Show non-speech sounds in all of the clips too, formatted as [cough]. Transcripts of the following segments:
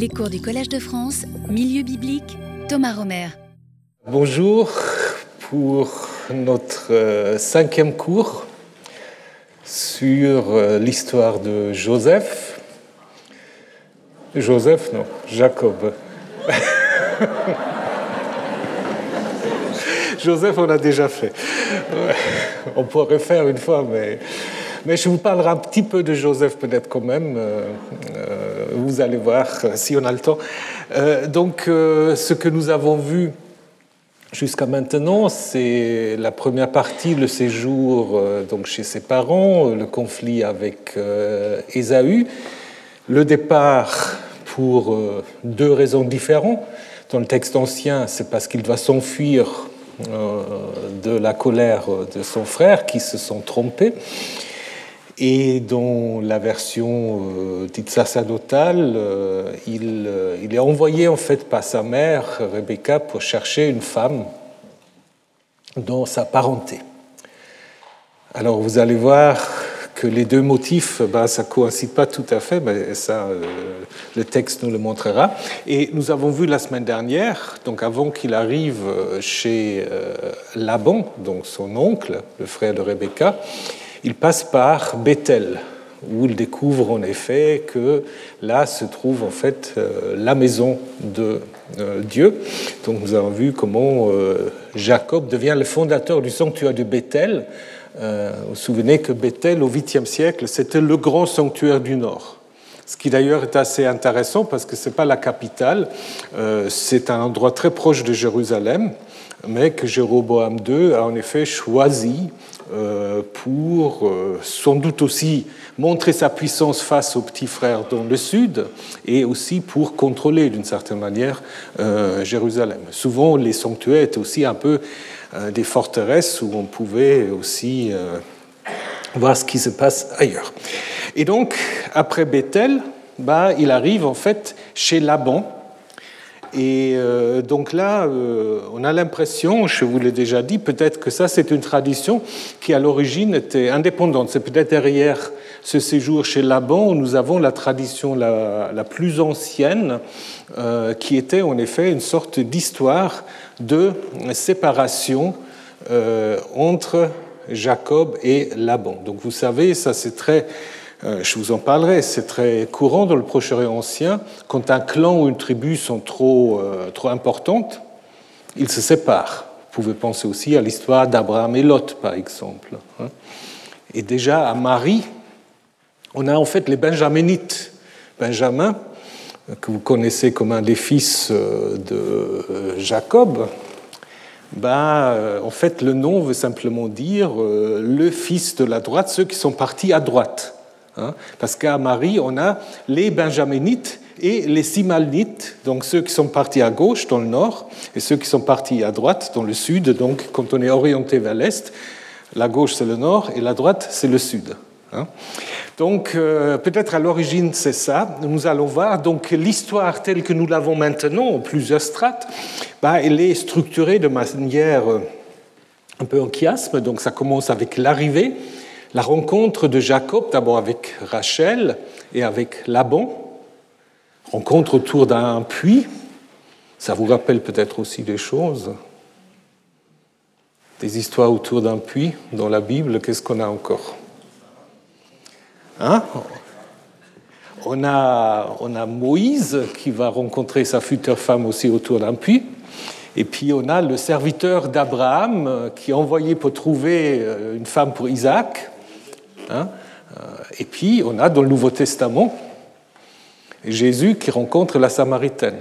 Les cours du Collège de France, Milieu biblique, Thomas Romer. Bonjour pour notre euh, cinquième cours sur euh, l'histoire de Joseph. Joseph, non, Jacob. [laughs] Joseph, on a déjà fait. On pourrait faire une fois, mais, mais je vous parlerai un petit peu de Joseph peut-être quand même. Euh, euh, vous allez voir si on a le temps. Euh, donc, ce que nous avons vu jusqu'à maintenant, c'est la première partie, le séjour donc chez ses parents, le conflit avec Ésaü, le départ pour deux raisons différentes. Dans le texte ancien, c'est parce qu'il va s'enfuir euh, de la colère de son frère qui se sont trompés et dans la version euh, dite sacerdotale, euh, il, il, est envoyé en fait par sa mère, Rebecca, pour chercher une femme dans sa parenté. Alors vous allez voir que les deux motifs, ben, ça ne coïncide pas tout à fait, mais ça, euh, le texte nous le montrera. Et nous avons vu la semaine dernière, donc avant qu'il arrive euh, chez euh, Laban, donc son oncle, le frère de Rebecca, il passe par Bethel, où il découvre en effet que là se trouve en fait la maison de Dieu. Donc nous avons vu comment Jacob devient le fondateur du sanctuaire de Bethel, euh, vous vous souvenez que Bethel, au 8e siècle, c'était le grand sanctuaire du Nord. Ce qui d'ailleurs est assez intéressant parce que ce n'est pas la capitale, euh, c'est un endroit très proche de Jérusalem, mais que Jéroboam II a en effet choisi euh, pour sans doute aussi montrer sa puissance face aux petits frères dans le sud et aussi pour contrôler d'une certaine manière Jérusalem. Souvent, les sanctuaires étaient aussi un peu euh, des forteresses où on pouvait aussi euh, voir ce qui se passe ailleurs. Et donc, après Bethel, bah, il arrive en fait chez Laban. Et euh, donc là, on a l'impression, je vous l'ai déjà dit, peut-être que ça c'est une tradition qui à l'origine était indépendante. C'est peut-être derrière ce séjour chez Laban où nous avons la tradition la, plus ancienne, qui était en effet une sorte d'histoire de séparation euh, entre Jacob et Laban. Donc vous savez, ça c'est très, euh, je vous en parlerai, c'est très courant dans le Proche-Orient ancien, quand un clan ou une tribu sont trop, euh, trop importantes, ils se séparent. Vous pouvez penser aussi à l'histoire d'Abraham et Lot, par exemple. Hein. Et déjà à Marie, on a en fait les Benjaminites. Benjamin, que vous connaissez comme un des fils euh, de euh, Jacob, euh, en fait, le nom veut simplement dire le fils de la droite, ceux qui sont partis à droite. Hein. Parce qu'à Marie, on a les Benjaminites et les Simalnites, donc ceux qui sont partis à gauche dans le nord et ceux qui sont partis à droite dans le sud. Donc, quand on est orienté vers l'est, la gauche c'est le nord et la droite c'est le sud. Hein. Donc euh, peut-être à l'origine c'est ça. Nous allons voir. Donc l'histoire telle que nous l'avons maintenant, en plusieurs strates, bah, elle est structurée de manière euh, un peu en chiasme. Donc ça commence avec l'arrivée, la rencontre de Jacob, d'abord avec Rachel et avec Laban, rencontre autour d'un puits. Ça vous rappelle peut-être aussi des choses, des histoires autour d'un puits dans la Bible. Qu'est-ce qu'on a encore? Hein? On, a, on a Moïse qui va rencontrer sa future femme aussi autour d'un puits. Et puis on a le serviteur d'Abraham qui est envoyé pour trouver euh, une femme pour Isaac. Hein euh, et puis on a dans le Nouveau Testament Jésus qui rencontre la Samaritaine.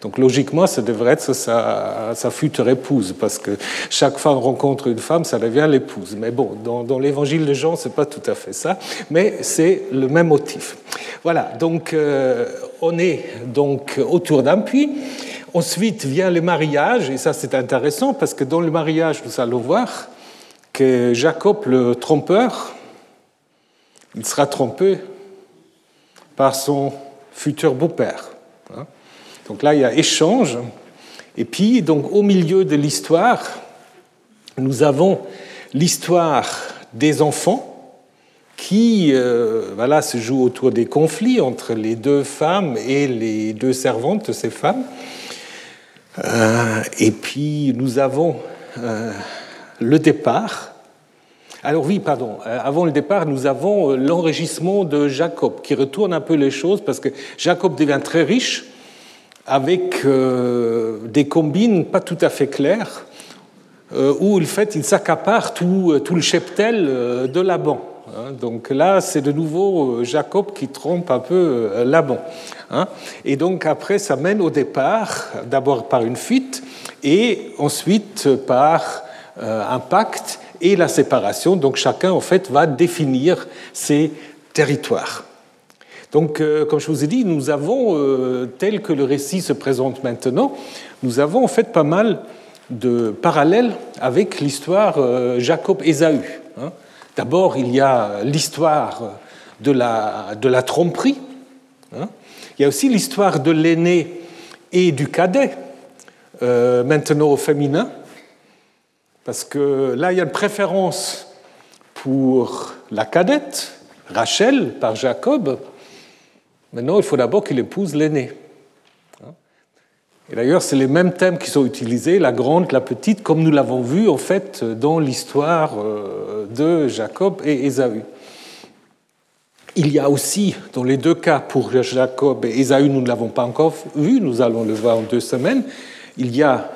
Donc logiquement, ça devrait être sa, future épouse, parce que chaque femme rencontre une femme, ça devient l'épouse. Mais bon, dans, l'évangile de Jean, c'est pas tout à fait ça, mais c'est le même motif. Voilà, donc euh, on est donc autour d'un puits. Ensuite vient le mariage, et ça c'est intéressant, parce que dans le mariage, nous allons voir que Jacob, le trompeur, il sera trompé par son futur beau-père. Hein. Donc là, il y a échange. Et puis, donc, au milieu de l'histoire, nous avons l'histoire des enfants qui voilà, se joue autour des conflits entre les deux femmes et les deux servantes de ces femmes. et puis nous avons le départ. Alors oui, pardon, avant le départ, nous avons l'enregistrement de Jacob qui retourne un peu les choses parce que Jacob devient très riche avec euh, des combines pas tout à fait claires, euh, où en fait il s'accapare tout, tout, le cheptel euh, de Laban. Hein. Donc là, c'est de nouveau Jacob qui trompe un peu Laban. Hein. Et donc après, ça mène au départ, d'abord par une fuite, et ensuite par un pacte et la séparation. Donc chacun, en fait, va définir ses territoires. Donc, euh, comme je vous ai dit, nous avons, euh, tel que le récit se présente maintenant, nous avons en fait pas mal de parallèles avec l'histoire euh, Jacob-Ésaü. Hein. D'abord, il y a l'histoire de la, de la tromperie. Hein. Il y a aussi l'histoire de l'aîné et du cadet, maintenant au féminin, parce que là, il y a une préférence pour la cadette, Rachel, par Jacob, Maintenant, il faut d'abord qu'il épouse l'aîné. Et d'ailleurs, c'est les mêmes thèmes qui sont utilisés, la grande, la petite, comme nous l'avons vu en fait dans l'histoire euh, de Jacob et Ésaü. Il y a aussi, dans les deux cas, pour Jacob et Ésaü, nous ne l'avons pas encore vu, nous allons le voir en deux semaines, il y a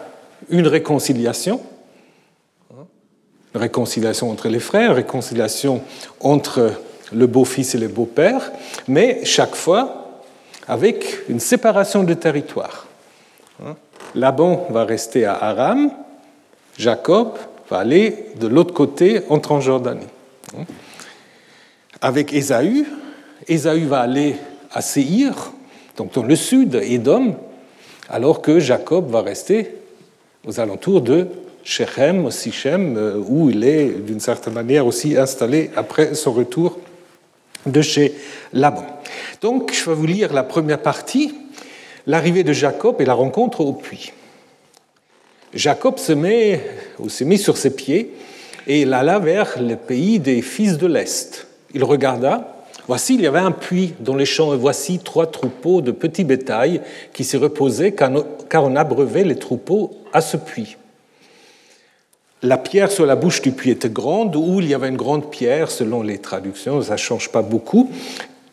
une réconciliation, réconciliation entre les frères, réconciliation entre le beau-fils et le beau-père, mais chaque fois avec une séparation de territoire. Hein? Laban va rester à Aram, Jacob va aller de l'autre côté en Transjordanie. Hein? Avec Ésaü, Ésaü va aller à Séhir, donc dans le sud, Édom, alors que Jacob va rester aux alentours de Shechem, Sichem, euh, où il est d'une certaine manière aussi installé après son retour de chez Laban. Donc, je vais vous lire la première partie, l'arrivée de Jacob et la rencontre au puits. Jacob se met, ou s'est mis sur ses pieds et il alla vers le pays des fils de l'Est. Il regarda, voici, il y avait un puits dans les champs, et voici trois troupeaux de petits bétail qui s'y reposaient, car on abreuvait les troupeaux à ce puits. La pierre sur la bouche du puits était grande, ou il y avait une grande pierre, selon les traductions, ça ne change pas beaucoup.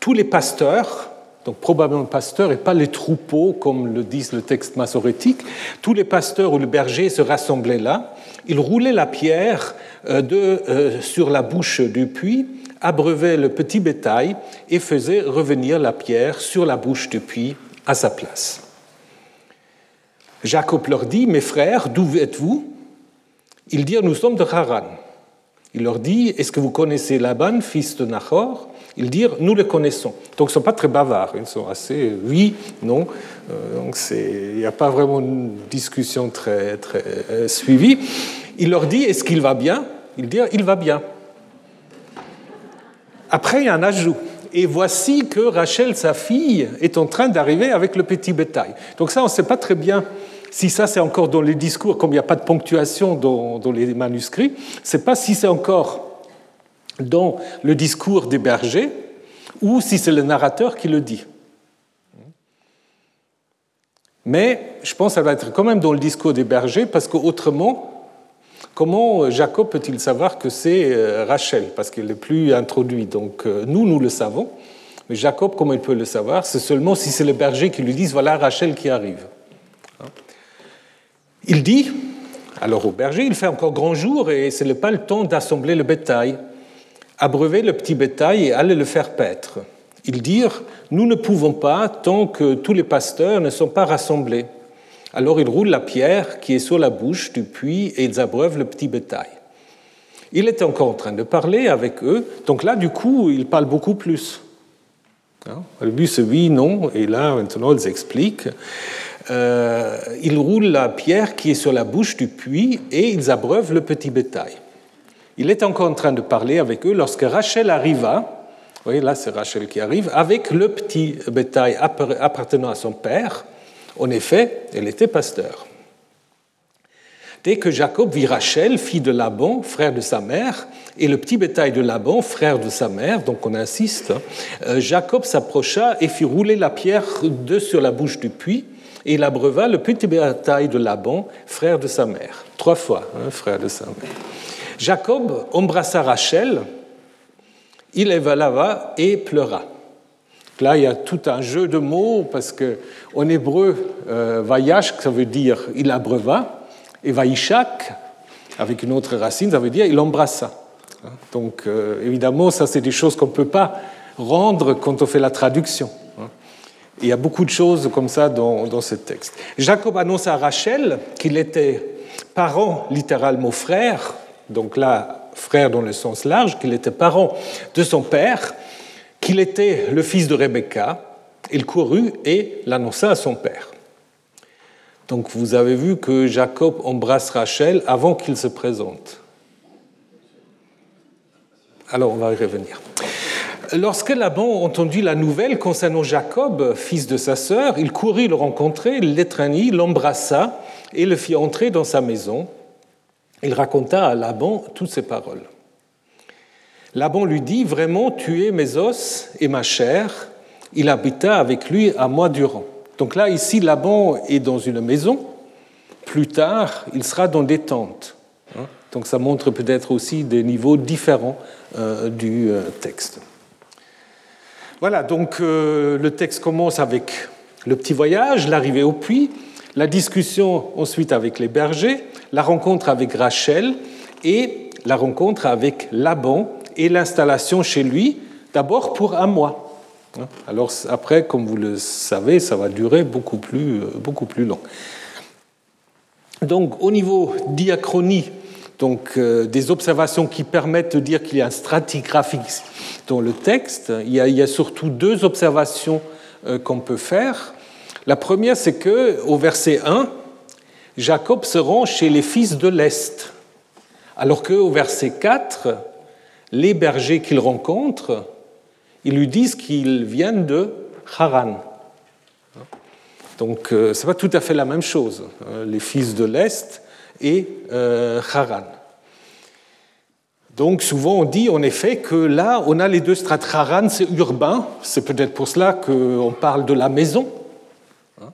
Tous les pasteurs, donc probablement pasteurs et pas les troupeaux, comme le disent le texte massorétique, tous les pasteurs ou les bergers se rassemblaient là. Ils roulaient la pierre euh, de, euh, sur la bouche du puits, abreuvaient le petit bétail et faisaient revenir la pierre sur la bouche du puits à sa place. Jacob leur dit, Mes frères, d'où êtes-vous? Ils dirent, nous sommes de Haran. Il leur dit, est-ce que vous connaissez Laban, fils de Nahor? Ils dirent, nous le connaissons. Donc ils ne sont pas très bavards, ils sont assez oui, non. Euh, donc il n'y a pas vraiment une discussion très, très euh, suivie. Il leur dit, est-ce qu'il va bien? Ils dirent, il va bien. Après, il y a un ajout. Et voici que Rachel, sa fille, est en train d'arriver avec le petit bétail. Donc ça, on ne sait pas très bien si ça c'est encore dans les discours, comme il n'y a pas de ponctuation dans, les manuscrits, c'est pas si c'est encore dans le discours des bergers ou si c'est le narrateur qui le dit. Mais je pense que ça va être quand même dans le discours des bergers, parce qu'autrement, comment Jacob peut-il savoir que c'est euh, Rachel? Parce qu'il n'est plus introduit. Donc euh, nous, nous le savons. Mais Jacob, comment il peut le savoir? C'est seulement si c'est les bergers qui lui disent, voilà Rachel qui arrive. Il dit, alors au berger, il fait encore grand jour et ce n'est pas le temps d'assembler le bétail. Abreuver le petit bétail et aller le faire paître. Ils dirent, nous ne pouvons pas tant que tous les pasteurs ne sont pas rassemblés. Alors ils roulent la pierre qui est sur la bouche du puits et ils abreuvent le petit bétail. Il était encore en train de parler avec eux, donc là du coup il parle beaucoup plus. Hein? Le but c'est oui, non, et là maintenant ils expliquent. Euh, ils roulent la pierre qui est sur la bouche du puits et ils abreuvent le petit bétail. Il est encore en train de parler avec eux lorsque Rachel arriva, vous voyez là c'est Rachel qui arrive, avec le petit bétail appartenant à son père. En effet, elle était pasteur. Dès que Jacob vit Rachel, fille de Laban, frère de sa mère, et le petit bétail de Laban, frère de sa mère, donc on insiste, hein, Jacob s'approcha et fit rouler la pierre de sur la bouche du puits, et il abreuva le petit bétail de Laban, frère de sa mère. Trois fois, hein, frère de sa mère. Jacob embrassa Rachel, il évalava et pleura. Là, il y a tout un jeu de mots parce que en hébreu, euh, vayash, ça veut dire il abreuva, et vaishak, avec une autre racine, ça veut dire il embrassa. Donc, euh, évidemment, ça, c'est des choses qu'on ne peut pas rendre quand on fait la traduction. Il y a beaucoup de choses comme ça dans, dans ce texte. Jacob annonce à Rachel qu'il était parent, littéralement frère, donc là, frère dans le sens large, qu'il était parent de son père, qu'il était le fils de Rebecca. Il courut et l'annonça à son père. Donc vous avez vu que Jacob embrasse Rachel avant qu'il se présente. Alors on va y revenir. Lorsque Laban entendit la nouvelle concernant Jacob, fils de sa sœur, il courut le rencontrer, l'étreignit, l'embrassa et le fit entrer dans sa maison. Il raconta à Laban toutes ces paroles. Laban lui dit, Vraiment, tu es mes os et ma chair. Il habita avec lui un mois durant. Donc là, ici, Laban est dans une maison. Plus tard, il sera dans des tentes. Hein? Donc ça montre peut-être aussi des niveaux différents euh, du euh, texte. Voilà, donc euh, le texte commence avec le petit voyage, l'arrivée au puits, la discussion ensuite avec les bergers, la rencontre avec Rachel et la rencontre avec Laban et l'installation chez lui, d'abord pour un mois. Alors après, comme vous le savez, ça va durer beaucoup plus, beaucoup plus long. Donc au niveau diachronie, donc euh, des observations qui permettent de dire qu'il y a un stratigraphique dans le texte, il y a, surtout deux observations euh, qu'on peut faire. La première, c'est que au verset 1, Jacob se rend chez les fils de l'Est, alors qu'au verset 4, les bergers qu'il rencontre, ils lui disent qu'ils viennent de Haran. Donc euh, ce n'est pas tout à fait la même chose, hein, les fils de l'Est et euh, Haran. Donc souvent on dit en effet que là on a les deux strates. Haran c'est urbain, c'est peut-être pour cela qu'on parle de la maison. Hein.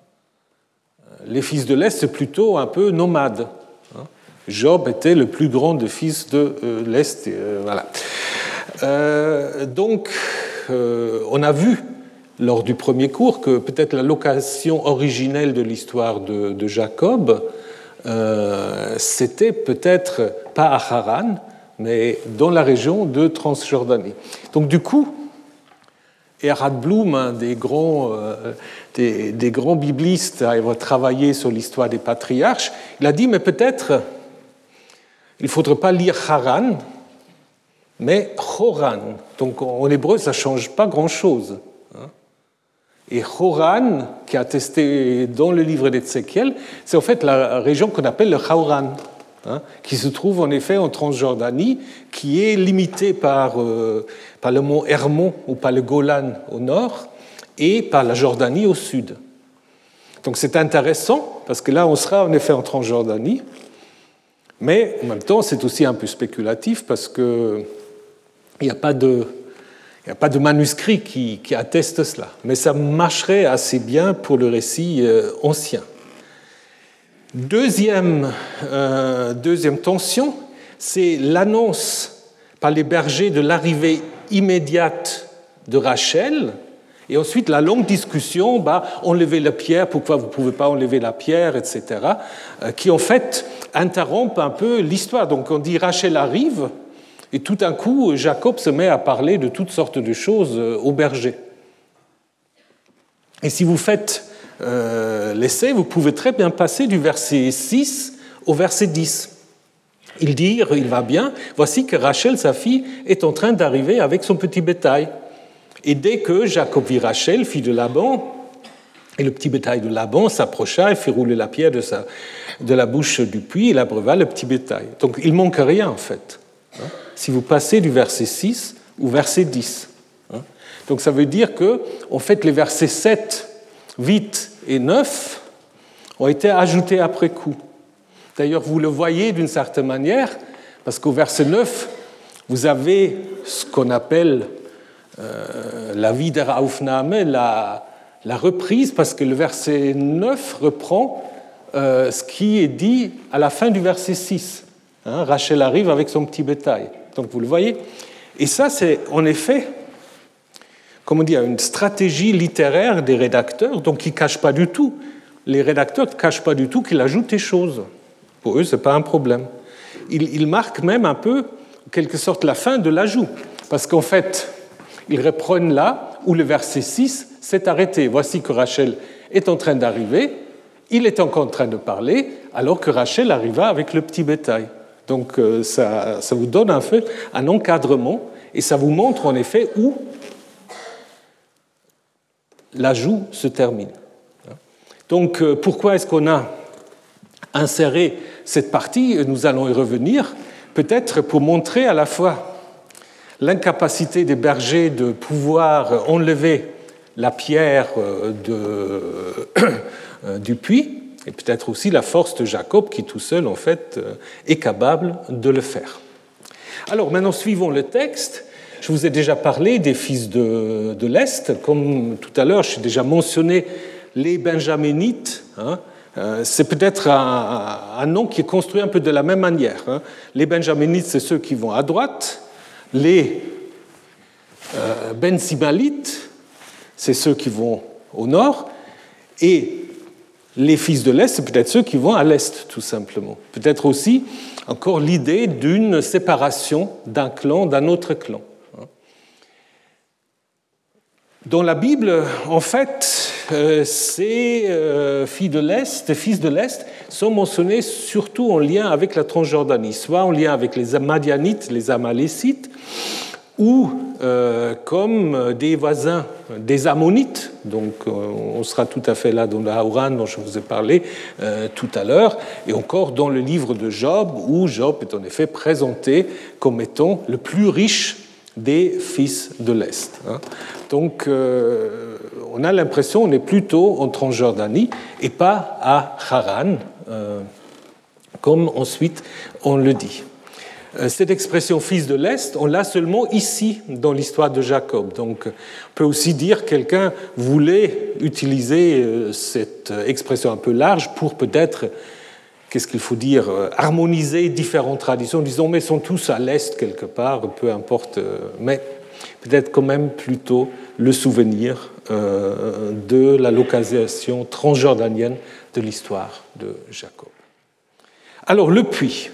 Les fils de l'Est c'est plutôt un peu nomade. Job était le plus grand des fils de euh, l'Est. Euh, voilà. Donc, on a vu lors du premier cours que peut-être la location originelle de l'histoire de, Jacob, c'était peut-être pas à Haran, mais dans la région de Transjordanie. Donc du coup, Erhard Blum, un des grands, des, des, grands biblistes à avoir travaillé sur l'histoire des patriarches, il a dit, mais peut-être il ne faudrait pas lire Haran, mais Horan. Donc en hébreu, ça ne change pas grand-chose. Et Horan, qui est attesté dans le livre d'Ézéchiel, c'est en fait la région qu'on appelle le Hauran, hein, qui se trouve en effet en Transjordanie, qui est limitée par, euh, par le mont Hermon ou par le Golan au nord et par la Jordanie au sud. Donc c'est intéressant, parce que là, on sera en effet en Transjordanie, mais en même temps, c'est aussi un peu spéculatif parce qu'il n'y a pas de, a pas de manuscrit qui, atteste cela. Mais ça marcherait assez bien pour le récit euh, ancien. Deuxième, euh, deuxième tension, c'est l'annonce par les bergers de l'arrivée immédiate de Rachel, et ensuite, la longue discussion, bah, enlever la pierre, pourquoi vous ne pouvez pas enlever la pierre, etc., euh, qui en fait interrompent un peu l'histoire. Donc on dit Rachel arrive, et tout d'un coup, Jacob se met à parler de toutes sortes de choses euh, au berger. Et si vous faites euh, l'essai, vous pouvez très bien passer du verset 6 au verset 10. Il dit, il va bien, voici que Rachel, sa fille, est en train d'arriver avec son petit bétail. Et dès que Jacob vit Rachel, fille de Laban, et le petit bétail de Laban s'approcha et fit rouler la pierre de, la bouche du puits, il abreuva le petit bétail. Donc il manque rien en fait. Hein, si vous passez du verset 6 au verset 10. Hein. Donc ça veut dire que, en fait, les versets 7, 8 et 9 ont été ajoutés après coup. D'ailleurs, vous le voyez d'une certaine manière, parce qu'au verset 9, vous avez ce qu'on appelle euh, la Wiederaufnahme, la, la reprise, parce que le verset 9 reprend euh, ce qui est dit à la fin du verset 6. Hein, Rachel arrive avec son petit bétail. Donc vous le voyez. Et ça, c'est en effet, comment dire, une stratégie littéraire des rédacteurs, donc qui ne cachent pas du tout. Les rédacteurs ne cachent pas du tout qu'ils ajoutent des choses. Pour eux, ce n'est pas un problème. Ils, ils, marquent même un peu, en quelque sorte, la fin de l'ajout. Parce qu'en fait, ils reprennent là où le verset 6 s'est arrêté. Voici que Rachel est en train d'arriver, il est encore en train de parler, alors que Rachel arriva avec le petit bétail. Donc euh, ça, vous donne en fait un encadrement et ça vous montre en effet où l'ajout se termine. Donc euh, pourquoi est-ce qu'on a inséré cette partie? Nous allons y revenir, peut-être pour montrer à la fois l'incapacité des bergers de pouvoir enlever la pierre euh, [coughs] du puits, et peut-être aussi la force de Jacob qui tout seul, en fait, euh, est capable de le faire. Alors maintenant, suivons le texte. Je vous ai déjà parlé des fils de, l'Est. Comme tout à l'heure, j'ai déjà mentionné les Benjaminites. Hein. Euh, c'est peut-être un, nom qui est construit un peu de la même manière. Hein. Les Benjaminites, c'est ceux qui vont à droite. Les euh, c'est ceux qui vont au nord. Et les fils de l'Est, c'est peut-être ceux qui vont à l'Est, tout simplement. Peut-être aussi encore l'idée d'une séparation d'un clan d'un autre clan. Dans la Bible, en fait, euh, ces euh, filles de l'Est, fils de l'Est, sont mentionnés surtout en lien avec la Transjordanie, soit en lien avec les Madianites, les Amalécites, ou euh, comme des voisins des Ammonites, donc euh, on sera tout à fait là dans le Haouran dont je vous ai parlé euh, tout à l'heure, et encore dans le livre de Job, où Job est en effet présenté comme étant le plus riche des fils de l'Est. Hein. Donc on a l'impression qu'on est plutôt en Transjordanie et pas à Haran, comme ensuite on le dit. Euh, cette expression fils de l'Est, on l'a seulement ici dans l'histoire de Jacob. Donc on peut aussi dire que quelqu'un voulait utiliser euh, cette expression un peu large pour peut-être, qu'est-ce qu'il faut dire, euh, harmoniser différentes traditions, disons, mais sont tous à l'Est quelque part, peu importe, mais peut-être quand même plutôt le souvenir de la localisation transjordanienne de l'histoire de Jacob. Alors le puits.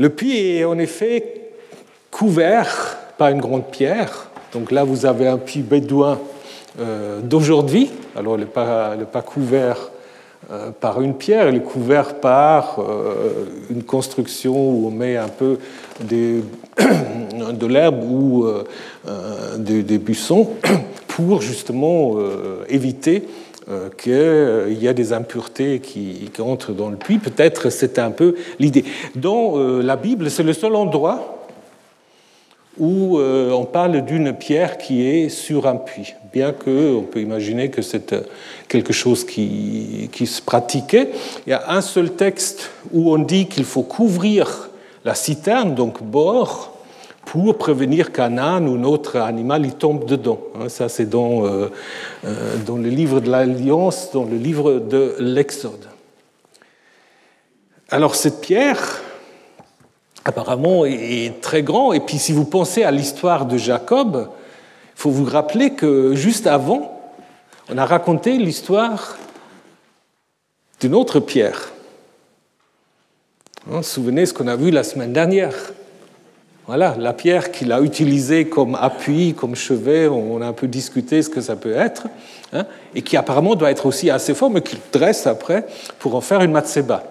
Le puits est en effet couvert par une grande pierre. Donc là, vous avez un puits bédouin euh, d'aujourd'hui. Alors, il n'est pas, couvert euh, par une pierre, il est couvert par euh, une construction où on met un peu [coughs] de l'herbe ou des, buissons [coughs] pour justement éviter qu'il y a des impuretés qui, entrent dans le puits. Peut-être c'est un peu l'idée. Dans euh, la Bible, c'est le seul endroit où euh, on parle d'une pierre qui est sur un puits, bien qu'on peut imaginer que c'est quelque chose qui, qui, se pratiquait. Il y a un seul texte où on dit qu'il faut couvrir la citerne, donc bord, pour prévenir qu'un âne ou un autre animal y tombe dedans. Hein, ça, c'est dans, euh, euh, dans le livre de l'Alliance, dans le livre de l'Exode. Alors, cette pierre, apparemment, est très grande. Et puis, si vous pensez à l'histoire de Jacob, il faut vous rappeler que juste avant, on a raconté l'histoire d'une autre pierre. Vous souvenez ce qu'on a vu la semaine dernière? Voilà, la pierre qu'il a utilisée comme appui, comme chevet, on a un peu discuté ce que ça peut être, hein, et qui apparemment doit être aussi assez fort, mais qu'il dresse après pour en faire une matseba.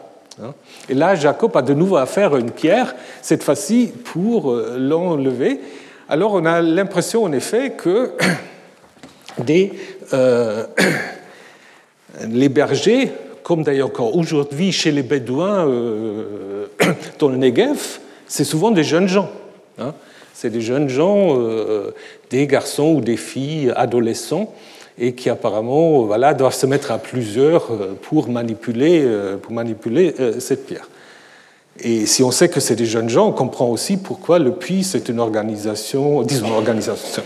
Hein. Et là, Jacob a de nouveau à faire une pierre, cette fois-ci pour euh, l'enlever. Alors on a l'impression en effet que [coughs] des, euh, [coughs] les bergers, comme d'ailleurs encore aujourd'hui chez les Bédouins euh, [coughs] dans le Negev, c'est souvent des jeunes gens. Hein. C'est des jeunes gens, euh, des garçons ou des filles adolescents. et qui apparemment voilà, doivent se mettre à plusieurs pour manipuler, pour manipuler cette pierre. Et si on sait que c'est des jeunes gens, on comprend aussi pourquoi le puits, c'est une organisation, disons organisation,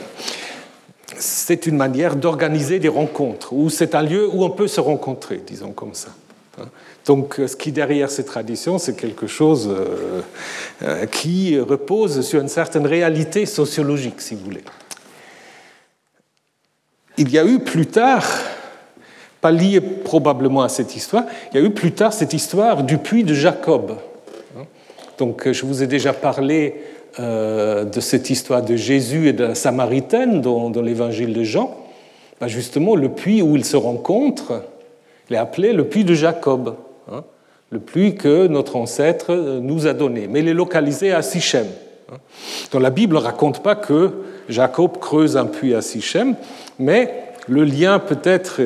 c'est une manière d'organiser des rencontres, ou c'est un lieu où on peut se rencontrer, disons comme ça. Donc ce qui derrière ces traditions, c'est quelque chose euh, euh, qui repose sur une certaine réalité sociologique, si vous voulez. Il y a eu plus tard, pas lié probablement à cette histoire, il y a eu plus tard cette histoire du puits de Jacob. Donc je vous ai déjà parlé euh, de cette histoire de Jésus et de la Samaritaine dans, l'évangile de Jean. Ben, justement, le puits où ils se rencontrent, il est appelé le puits de Jacob. Le puits que notre ancêtre nous a donné. Mais il est localisé à Sichem. Dans la Bible, ne raconte pas que Jacob creuse un puits à Sichem, mais le lien peut-être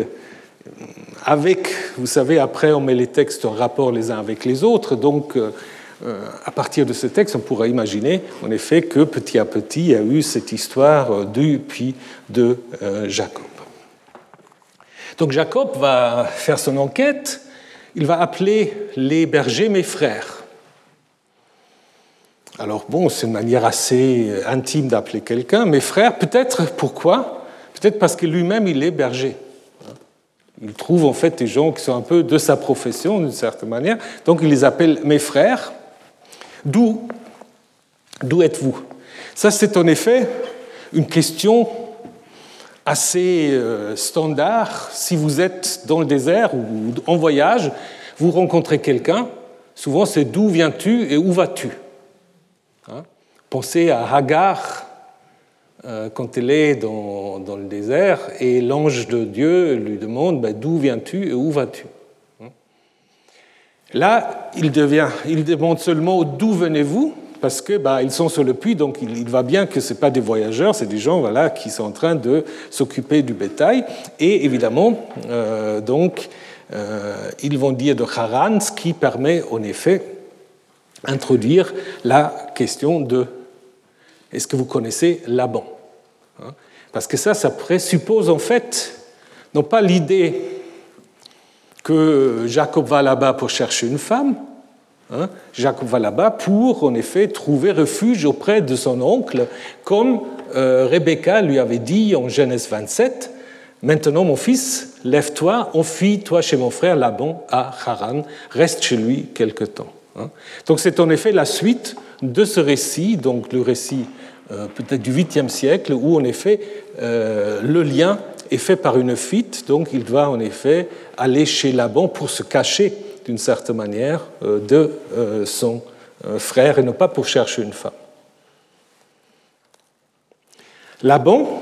avec, vous savez, après on met les textes en rapport les uns avec les autres, donc euh, à partir de ce texte, on pourrait imaginer en effet que petit à petit, il y a eu cette histoire du puits de euh, Jacob. Donc Jacob va faire son enquête, il va appeler les bergers mes frères. Alors bon, c'est une manière assez intime d'appeler quelqu'un, mes frères, peut-être pourquoi? Peut-être parce que lui-même, il est berger. Il trouve en fait des gens qui sont un peu de sa profession d'une certaine manière, donc il les appelle mes frères. D'où? D'où êtes-vous? Ça, c'est en effet une question assez euh, standard. Si vous êtes dans le désert ou en voyage, vous rencontrez quelqu'un, souvent c'est d'où viens-tu et où vas-tu hein Pensez à Hagar euh, quand elle est dans, le désert et l'ange de Dieu lui demande ben, d'où viens-tu et où vas-tu hein Là, il, devient, il demande seulement d'où venez-vous parce que bah, ils sont sur le puits, donc il, va bien que ce pas des voyageurs, c'est des gens voilà, qui sont en train de s'occuper du bétail. Et évidemment, euh, donc, euh, ils vont dire de Haran, ce qui permet en effet d'introduire la question de est-ce que vous connaissez Laban hein? Parce que ça, ça présuppose en fait, non pas l'idée que Jacob va là-bas pour chercher une femme, Hein, va là-bas pour, en effet, trouver refuge auprès de son oncle, comme euh, Rebecca lui avait dit en Genèse 27. Maintenant, mon fils, lève-toi, enfuis-toi chez mon frère Laban à Haran, reste chez lui quelque temps. Hein. Donc, c'est en effet la suite de ce récit, donc le récit euh, peut-être du 8e siècle, où en effet euh, le lien est fait par une fuite, donc il doit en effet aller chez Laban pour se cacher d'une certaine manière, euh, de euh, son euh, frère et non pas pour chercher une femme. Laban,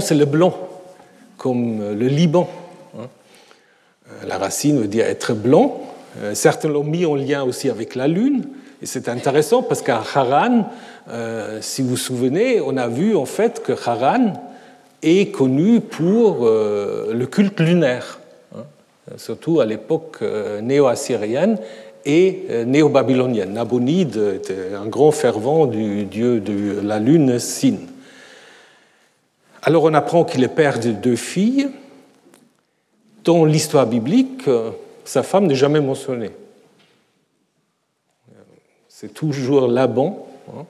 c'est le blanc, comme le Liban. Hein. La racine veut dire être blanc. Certains l'ont mis en lien aussi avec la lune. Et c'est intéressant parce qu'à Haran, si vous vous souvenez, on a vu en fait que Haran est connu pour le culte lunaire surtout à l'époque euh, néo-assyrienne et euh, néo-babylonienne. Nabonide était un grand fervent du dieu de la lune Sin. Alors on apprend qu'il est père de deux filles. Dans l'histoire biblique, euh, sa femme n'est jamais mentionnée. C'est toujours Laban. Hein.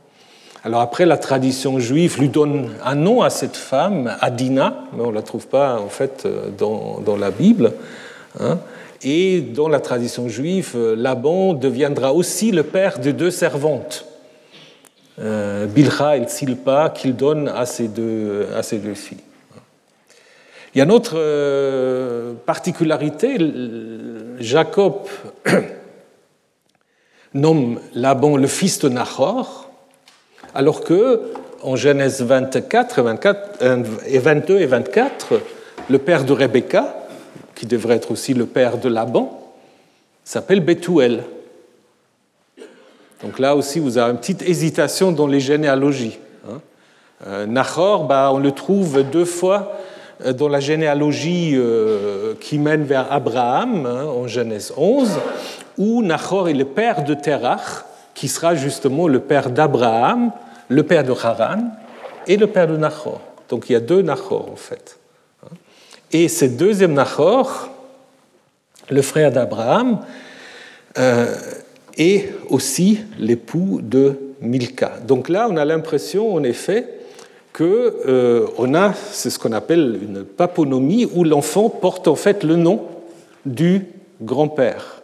Alors après, la tradition juive lui donne un nom à cette femme, Adina, mais on ne la trouve pas en fait dans la Bible. Hein. et dans la tradition juive, Laban deviendra aussi le père de deux servantes, euh, et Silpa, qu'il donne à ses, deux, à ses deux filles. Il y a une autre euh, particularité, Jacob [clears throat] nomme Laban le fils de Nahor, alors que en Genèse 24, 24 et 22 et 24, le père de Rebecca, qui devrait être aussi le père de Laban, s'appelle Bethuel. Donc là aussi, vous avez une petite hésitation dans les généalogies. Hein. Euh, Nahor, bah, on le trouve deux fois euh, dans la généalogie euh, qui mène vers Abraham, hein, en Genèse 11, où Nahor est le père de Terach, qui sera justement le père d'Abraham, le père de Haran et le père de Nahor. Donc il y a deux Nahor en fait. Et ce deuxième Nahor, le frère d'Abraham, euh, est aussi l'époux de Milka. Donc là, on a l'impression en effet qu'on euh, a, c'est ce qu'on appelle une paponymie, où l'enfant porte en fait le nom du grand-père.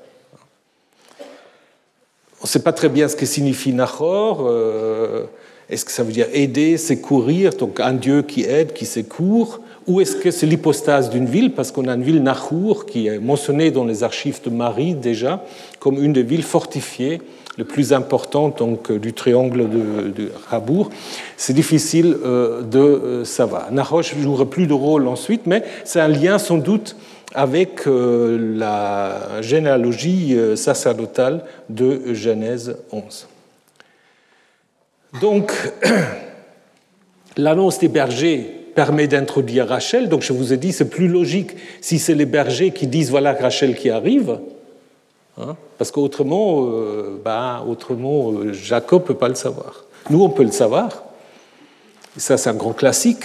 On ne sait pas très bien ce que signifie Nahor. Euh, est-ce que ça veut dire aider, secourir, donc un dieu qui aide, qui secourt Ou est-ce que c'est l'hypostase d'une ville? Parce qu'on a une ville Nahur qui est mentionnée dans les archives de Marie déjà comme une des villes fortifiées le plus important donc, du triangle de, de. C'est difficile euh, de euh, savoir. Naroche ne jouera plus de rôle ensuite, mais c'est un lien sans doute avec euh, la généalogie sacerdotale de Genèse 11. Donc, [clears throat] l'annonce des bergers permet d'introduire Rachel. Donc, je vous ai dit, c'est plus logique si c'est les bergers qui disent voilà Rachel qui arrive. Hein, parce qu'autrement, euh, ben, autrement euh, Jacob peut pas le savoir. Nous, on peut le savoir. Ça, c'est un grand classique.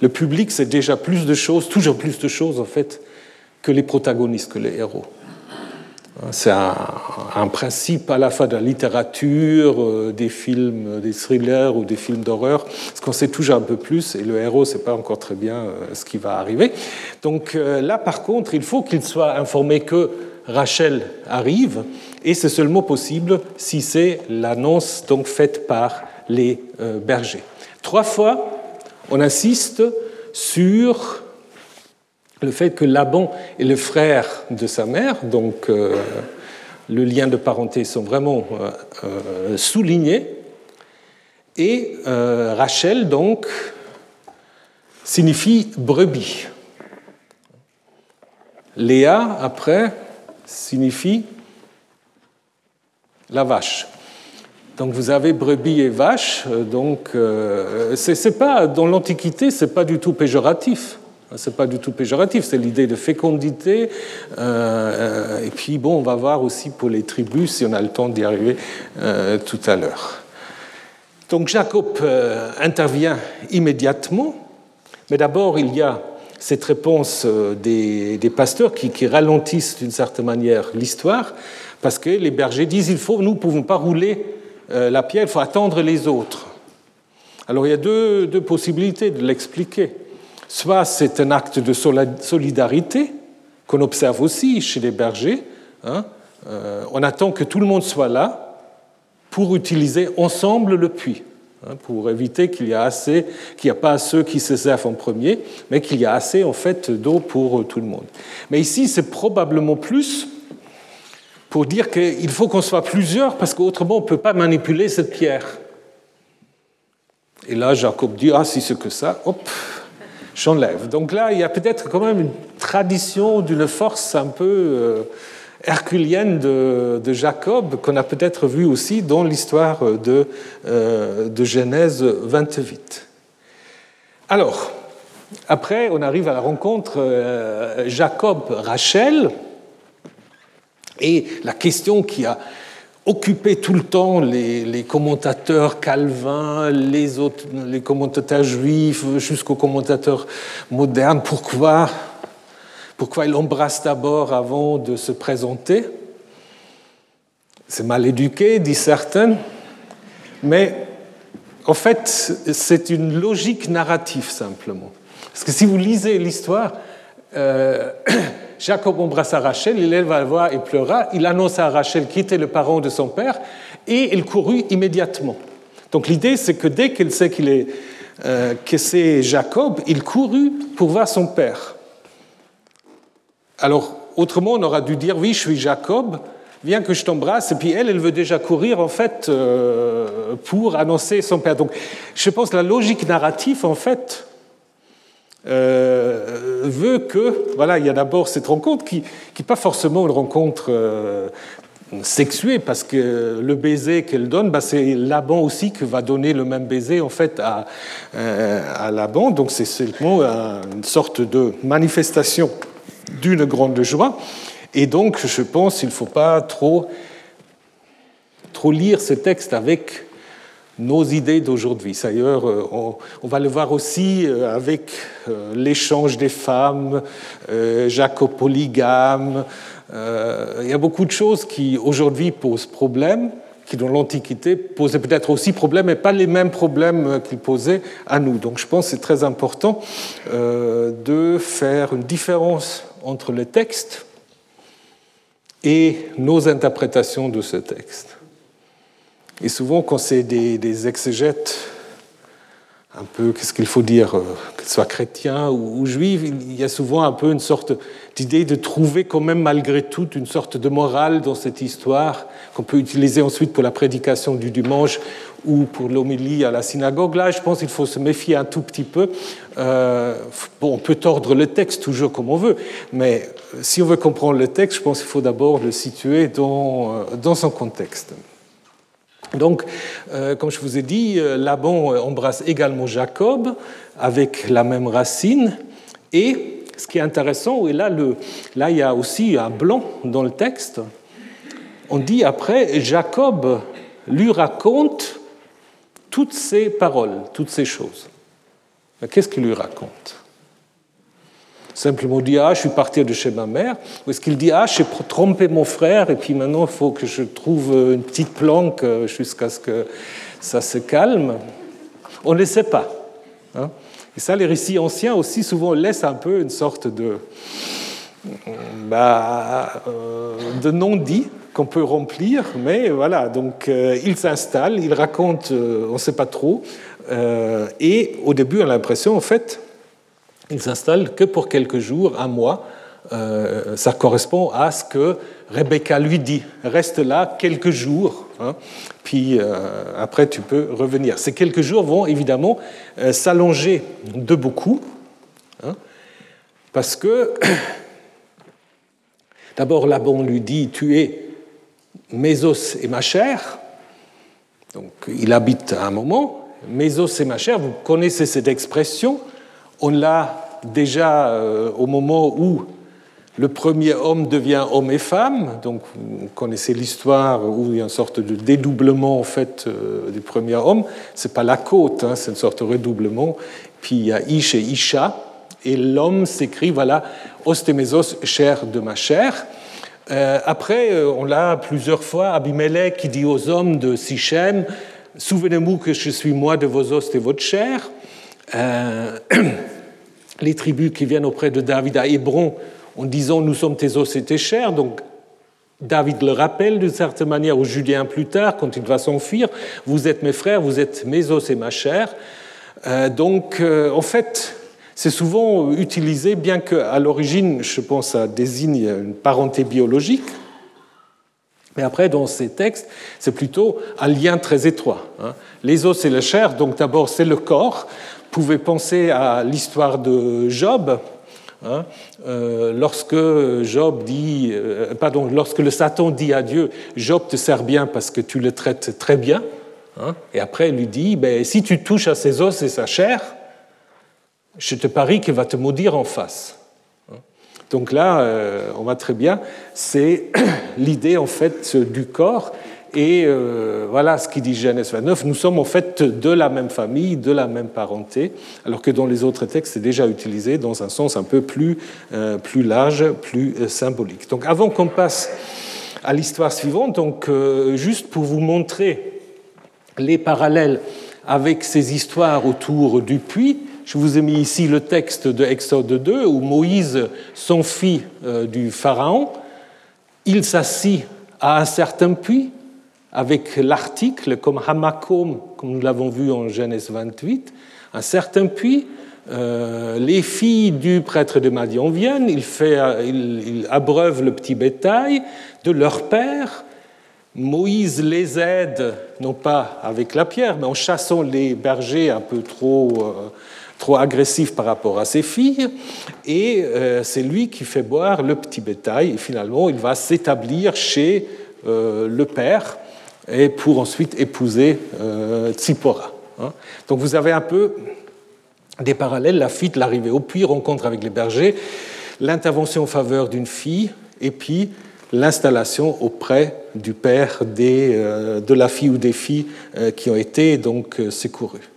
Le public sait déjà plus de choses, toujours plus de choses, en fait, que les protagonistes, que les héros. C'est un, principe à la fois de la littérature, euh, des films, des thrillers ou des films d'horreur, parce qu'on sait toujours un peu plus et le héros sait pas encore très bien euh, ce qui va arriver. Donc euh, là, par contre, il faut qu'il soit informé que Rachel arrive, et c'est seulement possible si c'est l'annonce donc faite par les bergers. Trois fois, on insiste sur le fait que Laban est le frère de sa mère, donc euh, le lien de parenté sont vraiment euh, euh, soulignés, et Rachel, donc, signifie brebis. Léa, après, signifie la vache. Donc vous avez brebis et vache, donc c'est pas dans l'Antiquité, c'est pas du tout péjoratif. Ce n'est pas du tout péjoratif, c'est l'idée de fécondité. Euh, et puis, bon, on va voir aussi pour les tribus, si on a le temps d'y arriver euh, tout à l'heure. Donc Jacob euh, intervient immédiatement, mais d'abord il y a cette réponse des, pasteurs qui, qui ralentissent d'une certaine manière l'histoire, parce que les bergers disent il faut, nous ne pouvons pas rouler la pierre, il faut attendre les autres. Alors il y a deux possibilités de l'expliquer. Soit c'est un acte de solidarité qu'on observe aussi chez les bergers. Hein. Euh, on attend que tout le monde soit là pour utiliser ensemble le puits, hein, pour éviter qu'il n'y a pas ceux qui se servent en premier, mais qu'il y a assez en fait d'eau pour tout le monde. Mais ici, c'est probablement plus pour dire qu'il faut qu'on soit plusieurs parce qu'autrement on ne peut pas manipuler cette pierre. Et là, Jacob dit ah si c'est que ça, hop, j'enlève. Donc là, il y a peut-être quand même une tradition d'une force un peu euh, herculienne de, Jacob qu'on a peut-être vu aussi dans l'histoire de, euh, de Genèse 28. Alors, après, on arrive à la rencontre euh, Jacob-Rachel. Et la question qui a occupé tout le temps les, commentateurs calvins, les, autres, les commentateurs juifs, jusqu'aux commentateurs modernes. Pourquoi? Pourquoi il embrasse d'abord avant de se présenter? C'est mal éduqué, dit certains, mais en fait, c'est une logique narrative simplement. Parce que si vous lisez l'histoire, euh, [clears throat] Jacob embrassa Rachel, il éleva la voix et pleura. Il annonça à Rachel qui était le parent de son père et il courut immédiatement. Donc l'idée, c'est que dès qu'il sait qu'il est, euh, que c'est Jacob, il courut pour voir son père. Alors, autrement, on aura dû dire oui, je suis Jacob, viens que je t'embrasse. Et puis elle, elle veut déjà courir en fait euh, pour annoncer son père. Donc, je pense que la logique narrative, en fait, euh, veut que, voilà, il y a d'abord cette rencontre qui n'est pas forcément une rencontre euh, sexuée, parce que le baiser qu'elle donne, bah, c'est Laban aussi qui va donner le même baiser en fait à, euh, à Laban. Donc c'est seulement une sorte de manifestation d'une grande joie. Et donc, je pense qu'il ne faut pas trop, trop lire ce texte avec nos idées d'aujourd'hui. D'ailleurs, on, va le voir aussi avec l'échange des femmes, Jacob polygame. Il y a beaucoup de choses qui aujourd'hui posent problème qui dans l'Antiquité posaient peut-être aussi problème, mais pas les mêmes problèmes qu'ils posaient à nous. Donc je pense que c'est très important euh, de faire une différence entre le texte et nos interprétations de ce texte. Et souvent, quand c'est des, exégètes un peu, qu'est-ce qu'il faut dire, euh, qu'ils soient chrétiens ou, juifs, il y a souvent un peu une sorte d'idée de trouver quand même malgré tout une sorte de morale dans cette histoire qu'on peut utiliser ensuite pour la prédication du dimanche ou pour l'homélie à la synagogue. Là, je pense qu'il faut se méfier un tout petit peu. Euh, bon, on peut tordre le texte toujours comme on veut, mais si on veut comprendre le texte, je pense qu'il faut d'abord le situer euh, dans son contexte. Donc, euh, comme je vous ai dit, euh, Laban embrasse également Jacob avec la même racine. Et ce qui est intéressant, et là il y a aussi un blanc dans le texte, on dit après, Jacob lui raconte toutes ces paroles, toutes ces choses. Qu'est-ce qu'il lui raconte? Simplement dit Ah, je suis parti de chez ma mère Ou est-ce qu'il dit Ah, j'ai trompé mon frère et puis maintenant il faut que je trouve une petite planque euh, jusqu'à ce que ça se calme On ne sait pas. Hein. et ça, les récits anciens aussi souvent laissent un peu une sorte de, bah, euh, de non-dit qu'on peut remplir, mais voilà, donc euh, il s'installe, il raconte, on ne sait pas trop, et au début on a l'impression en fait il s'installe que pour quelques jours, un mois. Euh, ça correspond à ce que Rebecca lui dit. Reste là quelques jours, hein, puis euh, après tu peux revenir. Ces quelques jours vont évidemment euh, s'allonger de beaucoup, hein, parce que [coughs] d'abord Laban lui dit Tu es mes os et ma chair. Donc il habite à un moment. Mes os et ma chair, vous connaissez cette expression. On l'a déjà euh, au moment où le premier homme devient homme et femme, donc vous connaissez l'histoire où il y a une sorte de dédoublement en fait euh, du premier homme. C'est pas la côte, hein, c'est une sorte de redoublement. Puis il y a Ish et Isha, et l'homme s'écrit voilà, ostémésos, chair de ma chair. Euh, après, on l'a plusieurs fois, Abimelech qui dit aux hommes de Sichem Souvenez-vous que je suis moi de vos os et votre chair. [clears throat] les tribus qui viennent auprès de David à Hébron en disant Nous sommes tes os et tes chairs. Donc David le rappelle d'une certaine manière aux Judéens plus tard, quand il va s'enfuir Vous êtes mes frères, vous êtes mes os et ma chair. Euh, donc, euh, en fait, c'est souvent utilisé, bien qu'à l'origine, je pense, ça désigne une parenté biologique. Mais après, dans ces textes, c'est plutôt un lien très étroit. Hein. Les os et la chair, donc d'abord, c'est le corps, pouvez penser à l'histoire de Job. Hein, euh, lorsque Job dit, euh, pardon, lorsque le Satan dit à Dieu, Job te sert bien parce que tu le traites très bien, hein, et après il lui dit, ben, si tu touches à ses os et sa chair, je te parie qu'il va te maudire en face. Hein. Donc là, euh, on va très bien, c'est [coughs] l'idée en fait du corps et euh, voilà ce qui dit Genèse 29. Nous sommes en fait de la même famille, de la même parenté, alors que dans les autres textes, c'est déjà utilisé dans un sens un peu plus, euh, plus large, plus euh, symbolique. Donc avant qu'on passe à l'histoire suivante, donc, juste pour vous montrer les parallèles avec ces histoires autour du puits, je vous ai mis ici le texte de Exode 2 où Moïse s'enfuit du Pharaon. Il s'assit à un certain puits avec l'article comme Hamakom, comme nous l'avons vu en Genèse 28, un certain puits. Euh, les filles du prêtre de Madian viennent, il, fait, il, abreuve le petit bétail de leur père. Moïse les aide, non pas avec la pierre, mais en chassant les bergers un peu trop, euh, trop agressifs par rapport à ses filles. Et euh, c'est lui qui fait boire le petit bétail. Et finalement, il va s'établir chez le père et pour ensuite épouser euh, Tsipora. Hein. Donc vous avez un peu des parallèles, la fuite, l'arrivée au puits, rencontre avec les bergers, l'intervention en faveur d'une fille, et puis l'installation auprès du père des, de la fille ou des filles qui ont été donc secourues.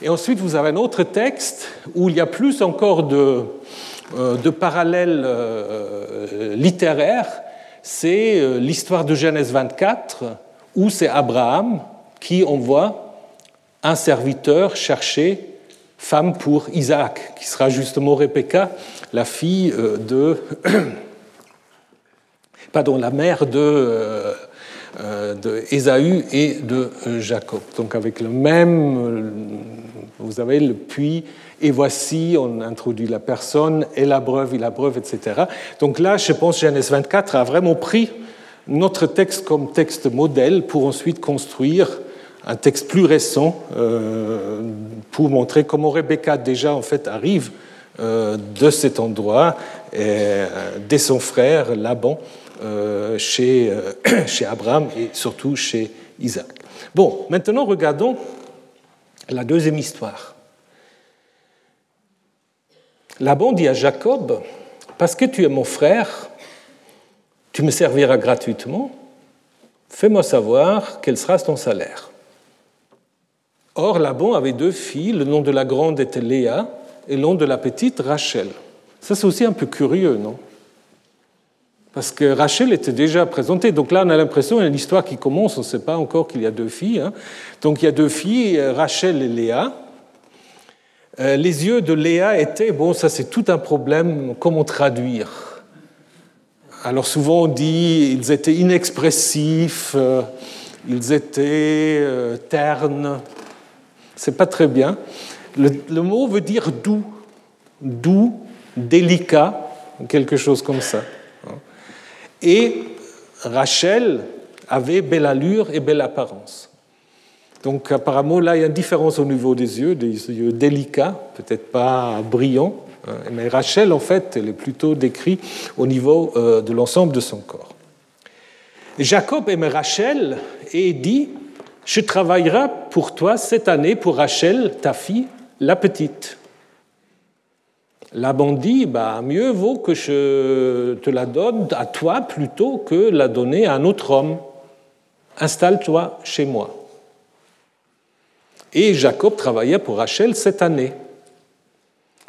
Et ensuite, vous avez un autre texte où il y a plus encore de, de parallèles littéraires. C'est l'histoire de Genèse 24, où c'est Abraham qui envoie un serviteur chercher femme pour Isaac, qui sera justement Rebecca, la fille euh, de. [coughs] pardon, la mère de, euh, euh, Ésaü et de Jacob. Donc avec le même. Vous avez le puits, et voici, on introduit la personne, et la preuve, et la preuve, etc. Donc là, je pense que Genèse 24 a vraiment pris notre texte comme texte modèle pour ensuite construire un texte plus récent euh, pour montrer comment Rebecca déjà en fait arrive euh, de cet endroit et, euh, dès son frère Laban chez, [coughs] chez Abraham et surtout chez Isaac. Bon, maintenant regardons la deuxième histoire. Laban dit à Jacob, parce que tu es mon frère, tu me serviras gratuitement, fais-moi savoir quel sera ton salaire. Or, Laban avait deux filles, le nom de la grande était Léa et le nom de la petite Rachel. Ça, c'est aussi un peu curieux, non? Parce que Rachel était déjà présentée. Donc là, on a l'impression qu'il y a une histoire qui commence, on ne sait pas encore qu'il y a deux filles. Hein. Donc il y a deux filles, Rachel et Léa. Euh, les yeux de Léa étaient, bon, ça c'est tout un problème, comment traduire? Alors souvent on dit, ils étaient inexpressifs, euh, ils étaient euh, ternes, c'est pas très bien. Le, mot veut dire doux, doux, délicat, quelque chose comme ça. Et Rachel avait belle allure et belle apparence. Donc apparemment, là, il y a une différence au niveau des yeux, des yeux délicats, peut-être pas brillants. Mais Rachel, en fait, elle est plutôt décrite au niveau euh, de l'ensemble de son corps. Jacob aimait Rachel et dit je travaillerai pour toi cette année pour Rachel, ta fille, la petite. Laban dit, bah, mieux vaut que je te la donne à toi plutôt que la donner à un autre homme. Installe-toi chez moi. Et Jacob travailla pour Rachel cette année.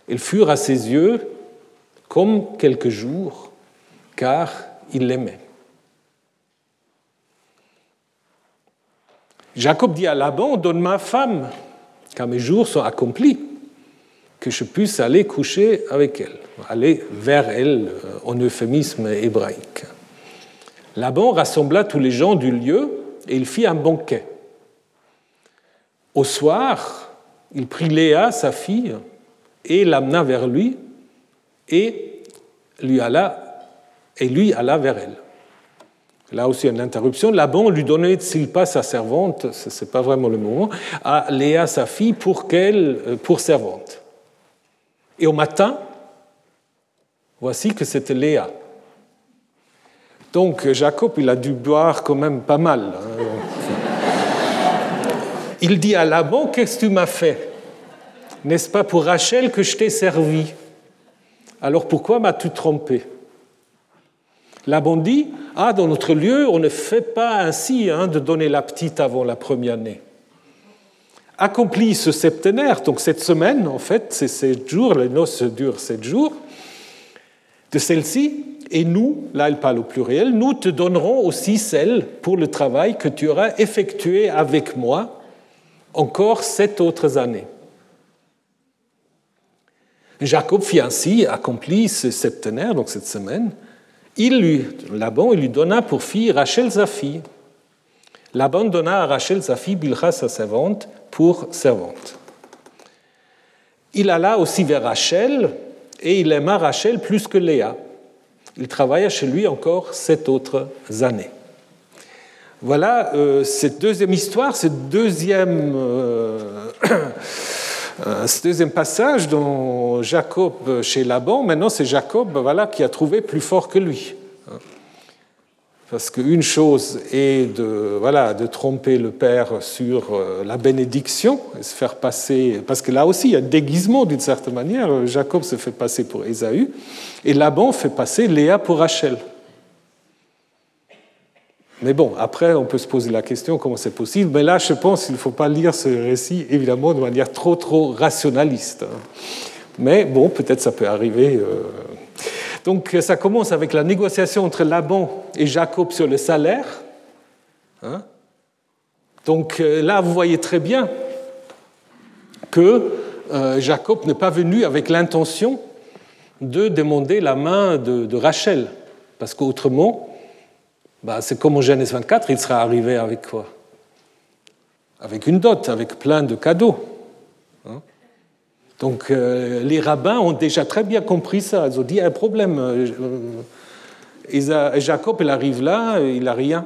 Ils furent à ses yeux comme quelques jours, car il l'aimait. Jacob dit à Laban, donne ma femme, car mes jours sont accomplis, que je puisse aller coucher avec elle, aller vers elle euh, en euphémisme hébraïque. Laban rassembla tous les gens du lieu et il fit un banquet. Au soir, il prit Léa, sa fille, et l'amena vers lui, et lui alla, et lui alla vers elle. Là aussi une interruption. Laban lui donnait pas sa servante, ce n'est pas vraiment le moment, à Léa, sa fille, pour, qu'elle, euh, pour servante. Et au matin, voici que c'était Léa. Donc Jacob, il a dû boire quand même pas mal. Hein. Il dit à Laban, qu'est-ce que tu m'as fait? N'est-ce pas pour Rachel que je t'ai servi? Alors pourquoi m'as-tu trompé? Laban dit, ah, dans notre lieu, on ne fait pas ainsi hein, de donner la petite avant la première année. Accomplis ce septénaire, donc cette semaine, en fait, c'est sept jours, les noces durent sept jours, de celle-ci, et nous, là elle parle au pluriel, nous te donnerons aussi celle pour le travail que tu auras effectué avec moi encore sept autres années. Jacob fit ainsi, accomplit ce septénaire, donc cette semaine, il lui, Laban il lui donna pour fille Rachel sa fille. Laban donna à Rachel sa fille Bilha sa servante pour servante. Il alla aussi vers Rachel et il aima Rachel plus que Léa. Il travailla chez lui encore sept autres années. Voilà euh, cette deuxième histoire, cette deuxième Euh, [clears throat] ce deuxième passage dans Jacob chez Laban, maintenant c'est Jacob voilà, qui a trouvé plus fort que lui. Parce qu'une chose est de, voilà, de tromper le père sur euh, la bénédiction et se faire passer, parce que là aussi il y a un déguisement d'une certaine manière. Jacob se fait passer pour Ésaü et Laban fait passer Léa pour Rachel. Mais bon, après, on peut se poser la question comment c'est possible? Mais là, je pense qu'il ne faut pas lire ce récit, évidemment, de manière trop, trop rationaliste. Mais bon, peut-être ça peut arriver. Euh. Donc, ça commence avec la négociation entre Laban et Jacob sur le salaire. Hein. Donc euh, là, vous voyez très bien que euh, Jacob n'est pas venu avec l'intention de demander la main de, Rachel, parce qu'autrement, bah, c'est comme en Genèse 24, il sera arrivé avec quoi? Avec une dot, avec plein de cadeaux. Hein. Donc euh, les rabbins ont déjà très bien compris ça. Ils ont dit un problème. Jacob, il arrive là, il n'a rien.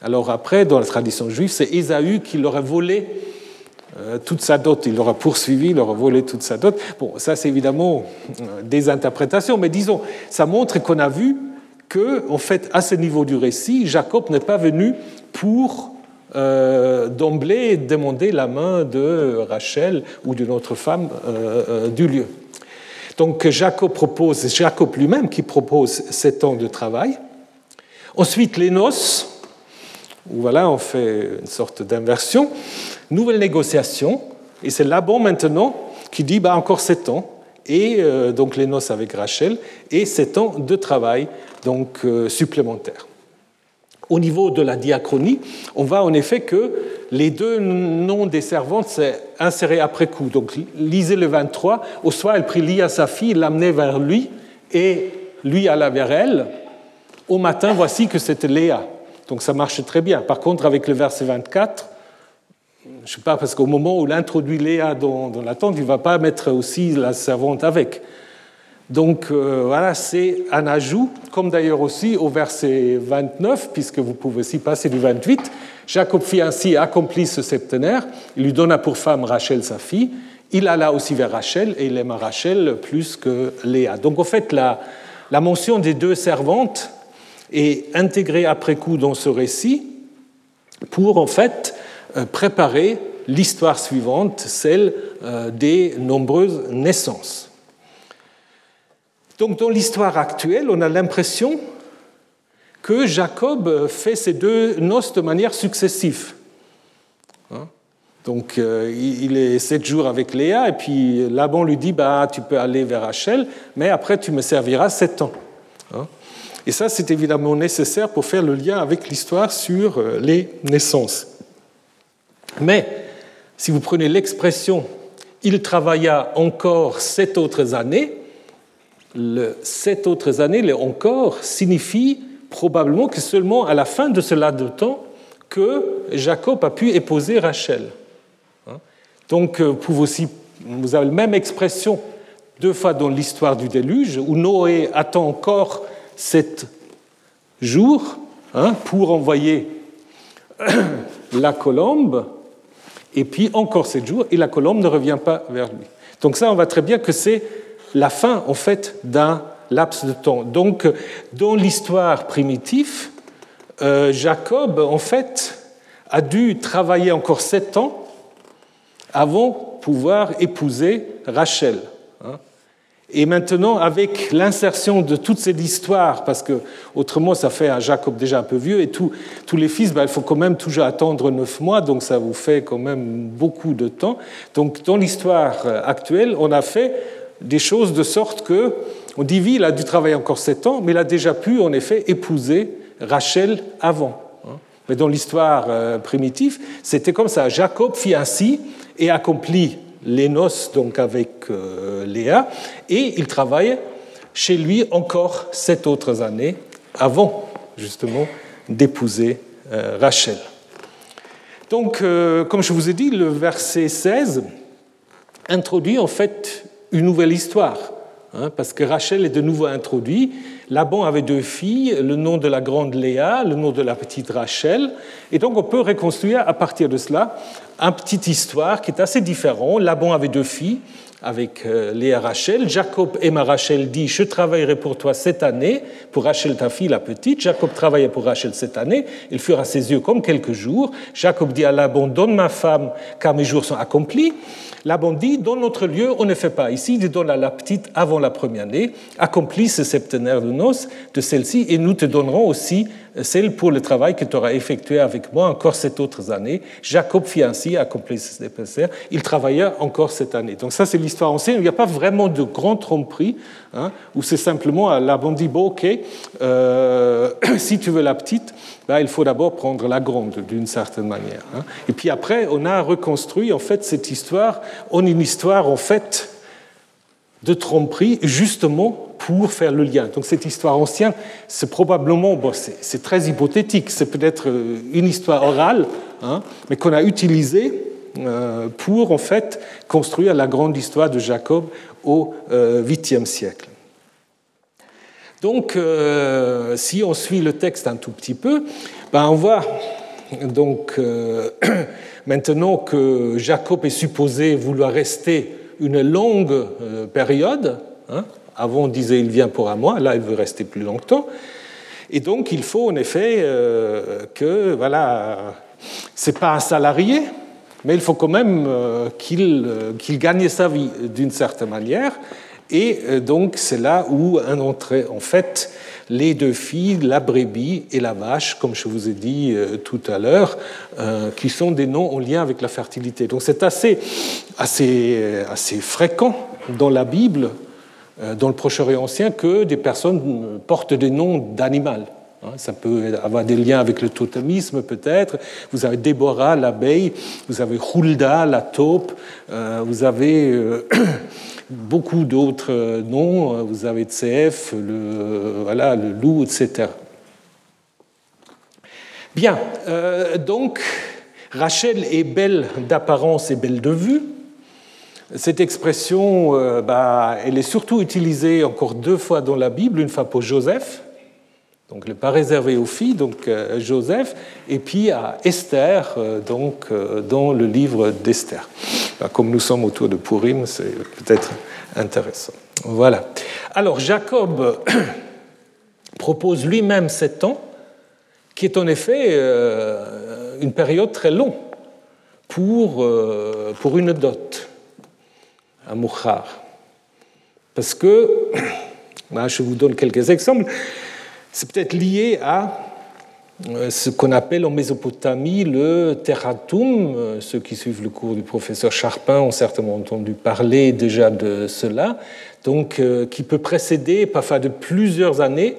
Alors après, dans la tradition juive, c'est Ésaü qui leur a volé euh, toute sa dot. Il l'aura poursuivi, il leur a volé toute sa dot. Bon, ça c'est évidemment euh, des interprétations, mais disons, ça montre qu'on a vu que, en fait, à ce niveau du récit, Jacob n'est pas venu pour euh, d'emblée demander la main de Rachel ou d'une autre femme du lieu. Donc Jacob propose, Jacob lui-même qui propose sept ans de travail. Ensuite, les noces où voilà, on fait une sorte d'inversion. Nouvelle négociation, et c'est Laban maintenant qui dit bah, encore sept ans, et euh, donc les noces avec Rachel, et sept ans de travail donc euh, supplémentaire. Au niveau de la diachronie, on voit en effet que les deux noms des servantes c'est inséré après coup. Donc lisez le 23, au soir elle prit Lia sa fille, l'amenait vers lui, et lui alla vers elle. Au matin, voici que c'était Léa. Donc ça marche très bien. Par contre, avec le verset 24, je ne sais pas, parce qu'au moment où l'introduit Léa dans, dans, la tente, il ne va pas mettre aussi la servante avec. Donc euh, voilà, c'est un ajout, comme d'ailleurs aussi au verset 29, puisque vous pouvez aussi passer du 28. Jacob fit ainsi accomplit ce septenaire, il lui donna pour femme Rachel sa fille, il alla aussi vers Rachel et il aima Rachel plus que Léa. Donc en fait, la, mention des deux servantes et intégré après coup dans ce récit pour en fait euh, préparer l'histoire suivante, celle euh, des nombreuses naissances. Donc dans l'histoire actuelle, on a l'impression que Jacob fait ces deux noces de manière successive. Hein? Donc euh, il est sept jours avec Léa et puis Laban lui dit bah, tu peux aller vers Rachel, mais après tu me serviras sept ans. Hein? Et ça, c'est évidemment nécessaire pour faire le lien avec l'histoire sur euh, les naissances. Mais si vous prenez l'expression il travailla encore sept autres années, le sept autres années, le encore, signifie probablement que seulement à la fin de ce laps de temps que Jacob a pu épouser Rachel. Hein? Donc euh, vous, aussi, vous avez la même expression deux fois dans l'histoire du déluge, où Noé attend encore sept jours hein, pour envoyer [coughs] la colombe, et puis encore sept jours, et la colombe ne revient pas vers lui. Donc ça, on voit très bien que c'est la fin, en fait, d'un laps de temps. Donc, dans l'histoire primitive, euh, Jacob, en fait, a dû travailler encore sept ans avant pouvoir épouser Rachel. Hein. Et maintenant, avec l'insertion de toute cette histoire, parce que autrement ça fait un Jacob déjà un peu vieux, et tous les fils, ben, il faut quand même toujours attendre neuf mois, donc ça vous fait quand même beaucoup de temps. Donc dans l'histoire actuelle, on a fait des choses de sorte que, on dit, il a dû travailler encore sept ans, mais il a déjà pu en effet épouser Rachel avant. Hein. Mais dans l'histoire euh, primitive, c'était comme ça. Jacob fit ainsi et accomplit les noces donc avec euh, Léa, et il travaille chez lui encore sept autres années avant justement d'épouser euh, Rachel. Donc, comme je vous ai dit, le verset 16 introduit en fait une nouvelle histoire, hein, parce que Rachel est de nouveau introduit. Laban avait deux filles, le nom de la grande Léa, le nom de la petite Rachel, et donc on peut reconstruire à partir de cela une petite histoire qui est assez différente. Laban avait deux filles avec euh, Léa Rachel. Jacob aima Rachel dit Je travaillerai pour toi cette année, pour Rachel ta fille la petite. Jacob travaillait pour Rachel cette année. Ils furent à ses yeux comme quelques jours. Jacob dit à Laban Donne ma femme, car mes jours sont accomplis. Laban dit Dans notre lieu, on ne fait pas. Ici, il donne à la petite avant la première année. Accomplis ce septénaire de de celle-ci, et nous te donnerons aussi celle pour le travail que tu auras effectué avec moi encore cette autre année. Jacob fit ainsi, accomplit ce septénaire. Il travailla encore cette année. Donc, ça, c'est l'histoire ancienne. Il n'y a pas vraiment de grand tromperie, hein, où c'est simplement Laban dit Bon, ok, euh, [coughs] si tu veux la petite, Là, il faut d'abord prendre la grande d'une certaine manière. Hein. Et puis après, on a reconstruit en fait cette histoire en une histoire en fait de tromperie, justement pour faire le lien. Donc cette histoire ancienne, c'est probablement, bon, c'est très hypothétique, c'est peut-être euh, une histoire orale, hein, mais qu'on a utilisée euh, pour en fait construire la grande histoire de Jacob au 8e euh, siècle. Donc, si on suit le texte un tout petit peu, ben on voit donc [clears throat] maintenant que Jacob est supposé vouloir rester une longue euh, période. Hein, avant, on disait il vient pour un mois, là, il veut rester plus longtemps. Et donc, il faut en effet que, voilà, c'est pas un salarié, mais il faut quand même qu'il gagne sa vie d'une certaine manière. Et euh, donc c'est là où un entrée, en fait, les deux filles, la brebis et la vache, comme je vous ai dit euh, tout à l'heure, euh, qui sont des noms en lien avec la fertilité. Donc c'est assez, assez, assez fréquent dans la Bible, dans le Proche-Orient ancien, que des personnes portent des noms d'animaux. Hein. Ça peut avoir des liens avec le totémisme peut-être. Vous avez Déborah, l'abeille, vous avez Hulda, la taupe, vous avez beaucoup d'autres noms. Vous avez CF, le, voilà, le loup, etc. Bien, euh, donc Rachel est belle d'apparence et belle de vue. Cette expression, euh, bah, elle est surtout utilisée encore deux fois dans la Bible, une fois pour Joseph, donc elle n'est pas réservée aux filles, donc euh, Joseph, et puis à Esther, donc dans le livre d'Esther. Bah, comme nous sommes autour de Purim, c'est peut-être intéressant. Voilà. Alors Jacob [clears throat] propose lui-même sept ans, qui est en effet euh, une période très longue pour, euh, pour une dot, un mouchar. Parce que, [clears throat] bah, je vous donne quelques exemples, c'est peut-être lié à euh, ce qu'on appelle en Mésopotamie le terratum. Euh, ceux qui suivent le cours du professeur Charpin ont certainement entendu parler déjà de cela, donc euh, qui peut précéder, parfois de plusieurs années,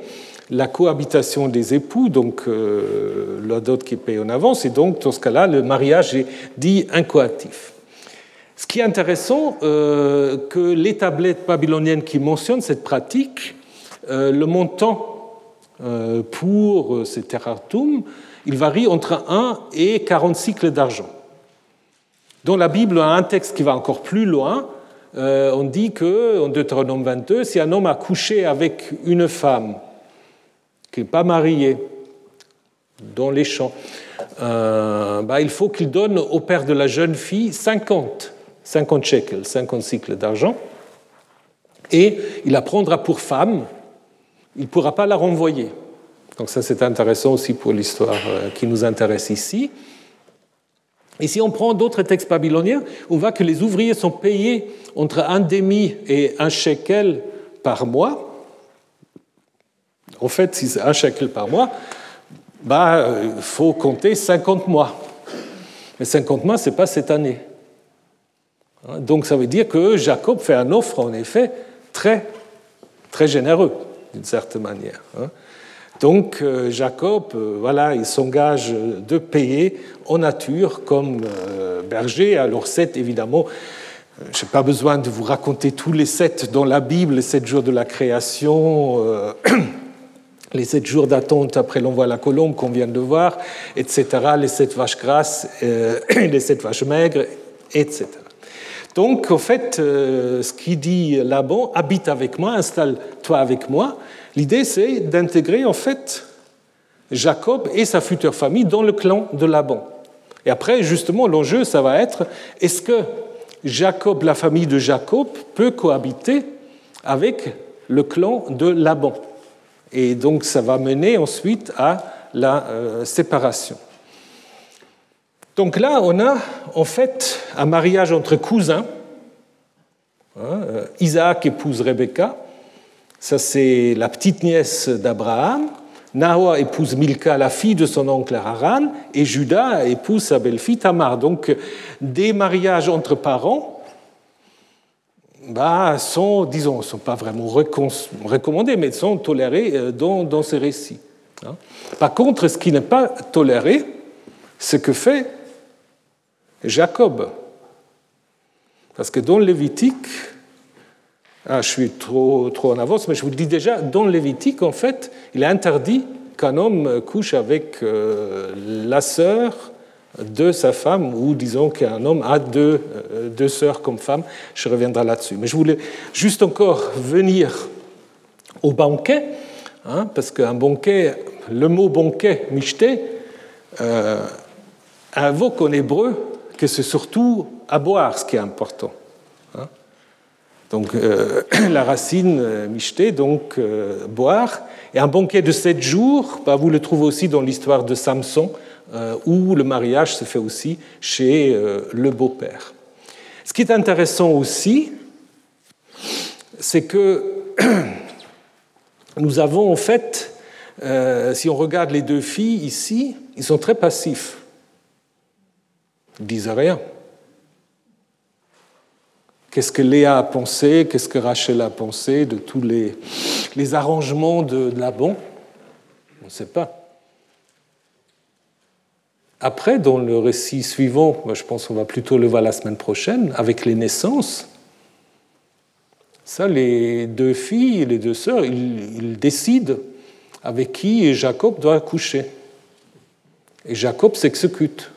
la cohabitation des époux, donc la dot qui est payée en avance, et donc dans ce cas-là, le mariage est dit incoactif. Ce qui est intéressant, que les tablettes babyloniennes qui mentionnent cette pratique, le montant euh, pour euh, ces terratum, il varie entre 1 et 40 cycles d'argent. Dans la Bible, un texte qui va encore plus loin, euh, on dit que, en Deutéronome 22, si un homme a couché avec une femme qui n'est pas mariée dans les champs, bah, il faut qu'il donne au père de la jeune fille 50, 50 shekels, 50 cycles d'argent, et il la prendra pour femme il ne pourra pas la renvoyer. Donc ça, c'est intéressant aussi pour l'histoire euh, qui nous intéresse ici. Et si on prend d'autres textes babyloniens, on voit que les ouvriers sont payés entre un demi et un shekel par mois. En fait, si c'est un shekel par mois, bah, il faut compter 50 mois. Mais 50 mois, ce n'est pas cette année. Hein, donc ça veut dire que Jacob fait un offre, en effet, très, très généreux d'une certaine manière. Hein. Donc euh, Jacob, euh, voilà, il s'engage de payer en nature comme euh, berger. Alors sept, évidemment, je n'ai pas besoin de vous raconter tous les sept dans la Bible, les sept jours de la création, [clears throat] les sept jours d'attente après l'envoi à la colombe qu'on vient de voir, etc., les sept vaches grasses, [clears throat] les sept vaches maigres, etc. Donc, en fait, euh, ce qui dit Laban, habite avec moi, installe-toi avec moi, l'idée c'est d'intégrer en fait Jacob et sa future famille dans le clan de Laban. Et après, justement, l'enjeu, ça va être, est-ce que Jacob, la famille de Jacob, peut cohabiter avec le clan de Laban? Et donc, ça va mener ensuite à la euh, séparation. Donc là, on a en fait un mariage entre cousins. Hein, euh, Isaac épouse Rebecca, ça c'est la petite nièce d'Abraham. Nahor épouse Milka, la fille de son oncle Haran, et Judas épouse sa belle-fille Tamar. Donc des mariages entre parents bah, sont, disons, sont pas vraiment recommandés, mais sont tolérés euh, dans, dans ces récits. Hein. Par contre, ce qui n'est pas toléré, ce que fait Jacob. Parce que dans Lévitique, ah, je suis trop, trop en avance, mais je vous le dis déjà, dans Lévitique, en fait, il est interdit qu'un homme couche avec euh, la sœur de sa femme, ou disons qu'un homme a deux, euh, deux sœurs comme femme. Je reviendrai là-dessus. Mais je voulais juste encore venir au banquet, hein, parce qu'un le mot banquet, michté, euh, invoque en hébreu que c'est surtout à boire ce qui est important. Hein. Donc euh, [clears throat] la racine euh, donc euh, boire. Et un banquet de sept jours, bah, vous le trouvez aussi dans l'histoire de Samson, où le mariage se fait aussi chez le beau-père. Ce qui est intéressant aussi, c'est que [clears throat] nous avons en fait, si on regarde les deux filles ici, ils sont très passifs disent rien. Qu'est-ce que Léa a pensé, qu'est-ce que Rachel a pensé de tous les, arrangements de, Laban On ne sait pas. Après, dans le récit suivant, je pense qu'on va plutôt le voir la semaine prochaine, avec les naissances, ça, les deux filles, les deux sœurs, ils décident avec qui Jacob doit coucher. Et Jacob s'exécute.